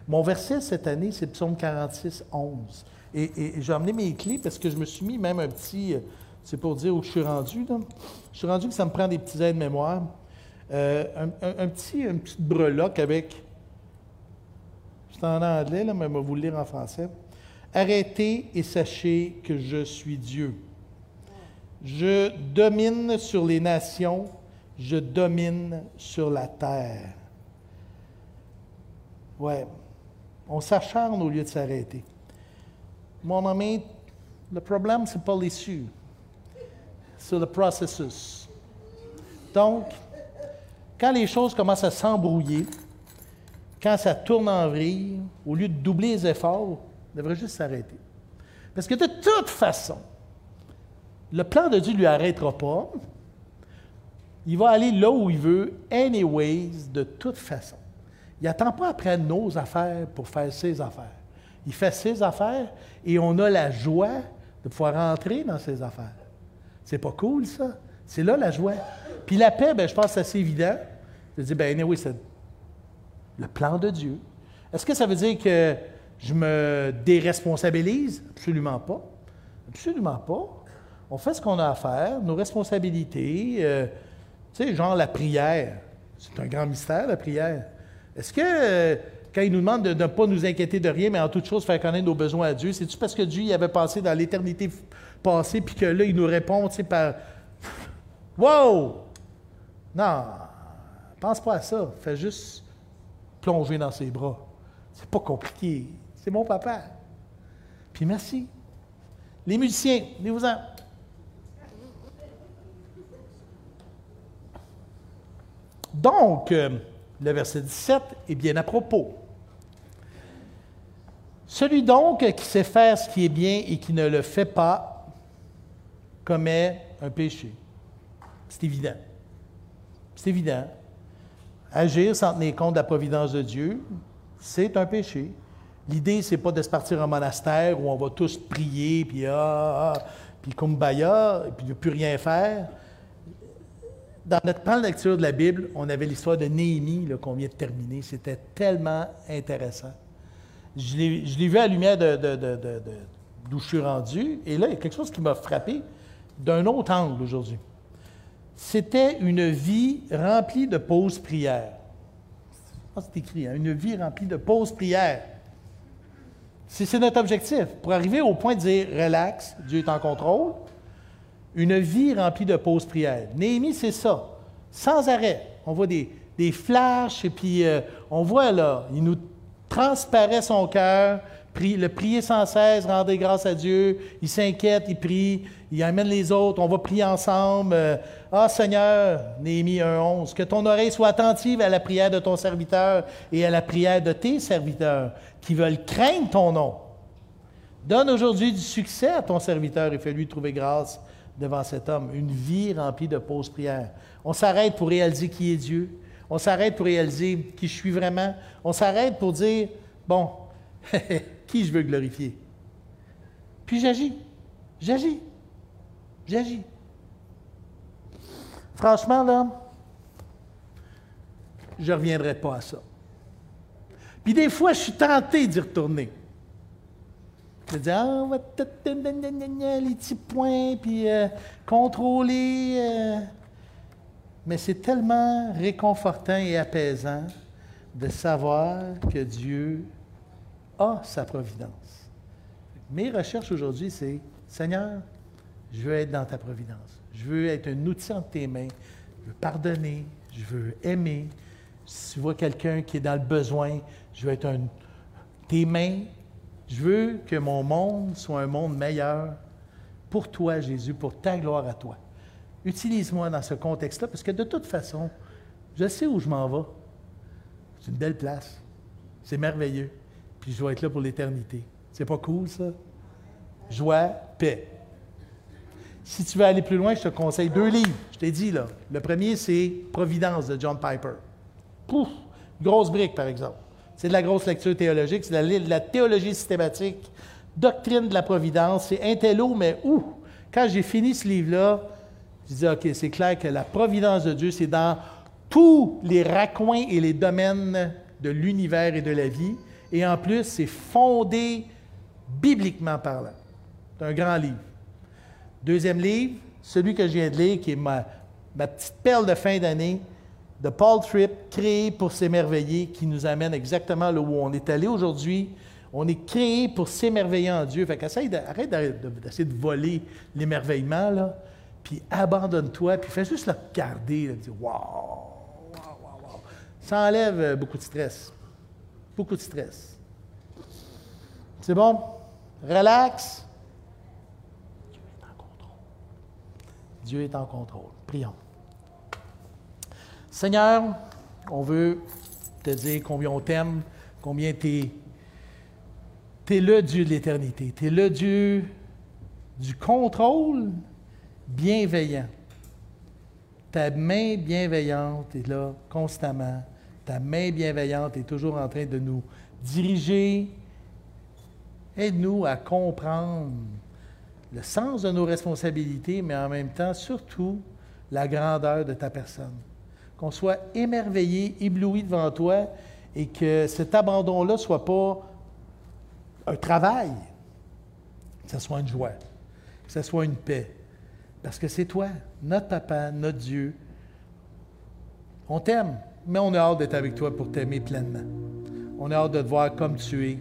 Mon verset cette année, c'est Psaume 46, 11. Et, j'ai emmené mes clés parce que je me suis mis même un petit, euh, c'est pour dire où je suis rendu. Je suis rendu que ça me prend des petits aides-mémoire. Euh, un, petit, une petite breloque avec, en anglais, là, mais je vais vous le lire en français. Arrêtez et sachez que je suis Dieu. Je domine sur les nations, je domine sur la terre. Ouais, on s'acharne au lieu de s'arrêter. Mon ami, le problème, ce n'est pas l'issue, c'est le processus. Donc, quand les choses commencent à s'embrouiller, quand ça tourne en vrille, au lieu de doubler les efforts, on devrait juste s'arrêter. Parce que de toute façon, le plan de Dieu ne lui arrêtera pas. Il va aller là où il veut, anyways, de toute façon. Il n'attend pas après nos affaires pour faire ses affaires. Il fait ses affaires et on a la joie de pouvoir rentrer dans ses affaires. C'est pas cool, ça? C'est là la joie. Puis la paix, ben, je pense que c'est assez évident. Je dis, ben, c'est le plan de Dieu. Est-ce que ça veut dire que je me déresponsabilise? Absolument pas. Absolument pas. On fait ce qu'on a à faire, nos responsabilités. Euh, tu sais, genre la prière. C'est un grand mystère, la prière. Est-ce que, euh, quand il nous demande de ne pas nous inquiéter de rien, mais en toute chose faire connaître nos besoins à Dieu, c'est-tu parce que Dieu y avait passé dans l'éternité passée, puis que là, il nous répond, tu sais, par Wow! Non, pense pas à ça. Fais juste plonger dans ses bras. C'est pas compliqué. C'est mon papa. Puis merci. Les musiciens, venez-vous-en. Donc, euh, le verset 17 est bien à propos. Celui donc qui sait faire ce qui est bien et qui ne le fait pas commet un péché. C'est évident. C'est évident. Agir sans tenir compte de la providence de Dieu, c'est un péché. L'idée, c'est pas de se partir en monastère où on va tous prier, puis ah, ah, ah puis kumbaya, et puis ne plus rien faire. Dans notre plan de lecture de la Bible, on avait l'histoire de Néhémie qu'on vient de terminer. C'était tellement intéressant. Je l'ai vu à la lumière d'où je suis rendu. Et là, il y a quelque chose qui m'a frappé d'un autre angle aujourd'hui. C'était une vie remplie de pauses prières. c'est écrit, hein, une vie remplie de pauses prières. C'est notre objectif. Pour arriver au point de dire relax, Dieu est en contrôle, une vie remplie de pauses prières. Néhémie, c'est ça. Sans arrêt. On voit des, des flashs et puis euh, on voit là, il nous transparaît son cœur, le prier sans cesse, rendre grâce à Dieu, il s'inquiète, il prie, il amène les autres, on va prier ensemble. Euh, ah Seigneur, Néhémie 1.11, que ton oreille soit attentive à la prière de ton serviteur et à la prière de tes serviteurs qui veulent craindre ton nom. Donne aujourd'hui du succès à ton serviteur et fais-lui trouver grâce devant cet homme, une vie remplie de pauses prières. On s'arrête pour réaliser qui est Dieu. On s'arrête pour réaliser qui je suis vraiment. On s'arrête pour dire, bon, qui je veux glorifier? Puis j'agis. J'agis. J'agis. Franchement, là, je ne reviendrai pas à ça. Puis des fois, je suis tenté d'y retourner. Je dis, ah, les petits points, puis euh, contrôler. Euh. Mais c'est tellement réconfortant et apaisant de savoir que Dieu a sa providence. Mes recherches aujourd'hui, c'est Seigneur, je veux être dans ta providence. Je veux être un outil entre tes mains. Je veux pardonner. Je veux aimer. Si tu vois quelqu'un qui est dans le besoin, je veux être un, tes mains. Je veux que mon monde soit un monde meilleur pour toi, Jésus, pour ta gloire à toi. Utilise-moi dans ce contexte-là, parce que de toute façon, je sais où je m'en vais. C'est une belle place. C'est merveilleux. Puis je vais être là pour l'éternité. C'est pas cool, ça? Joie, paix. Si tu veux aller plus loin, je te conseille deux livres. Je t'ai dit, là. Le premier, c'est Providence de John Piper. Pouf! Grosse brique, par exemple. C'est de la grosse lecture théologique, c'est de la, théologie systématique, doctrine de la providence. C'est intello, mais où? Quand j'ai fini ce livre-là, je disais, OK, c'est clair que la providence de Dieu, c'est dans tous les raccoins et les domaines de l'univers et de la vie. Et en plus, c'est fondé bibliquement parlant. C'est un grand livre. Deuxième livre, celui que je viens de lire, qui est ma, petite perle de fin d'année, de Paul Tripp, créé pour s'émerveiller, qui nous amène exactement là où on est allé aujourd'hui. On est créé pour s'émerveiller en Dieu. Fait arrête d'essayer de voler l'émerveillement, là. puis abandonne-toi, puis fais juste le regarder, là, dis Wow, wow, wow, wow. Ça enlève euh, beaucoup de stress. Beaucoup de stress. C'est bon? Relax. Dieu est en contrôle. Dieu est en contrôle. Prions. Seigneur, on veut te dire combien on t'aime, combien tu es, le Dieu de l'éternité. Tu es le Dieu du contrôle bienveillant. Ta main bienveillante est là constamment. Ta main bienveillante est toujours en train de nous diriger. Aide-nous à comprendre le sens de nos responsabilités, mais en même temps, surtout, la grandeur de ta personne qu'on soit émerveillé, ébloui devant toi et que cet abandon-là ne soit pas un travail, que ce soit une joie, que ce soit une paix. Parce que c'est toi, notre papa, notre Dieu. On t'aime, mais on a hâte d'être avec toi pour t'aimer pleinement. On a hâte de te voir comme tu es.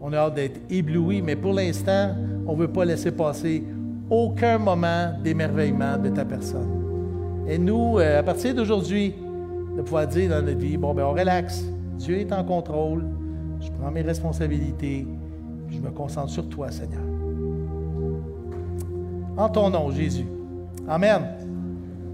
On a hâte d'être ébloui, mais pour l'instant, on ne veut pas laisser passer aucun moment d'émerveillement de ta personne. Et nous, euh, à partir d'aujourd'hui, de pouvoir dire dans notre vie, bon, ben on relaxe. Dieu est en contrôle. Je prends mes responsabilités. Je me concentre sur toi, Seigneur. En ton nom, Jésus. Amen.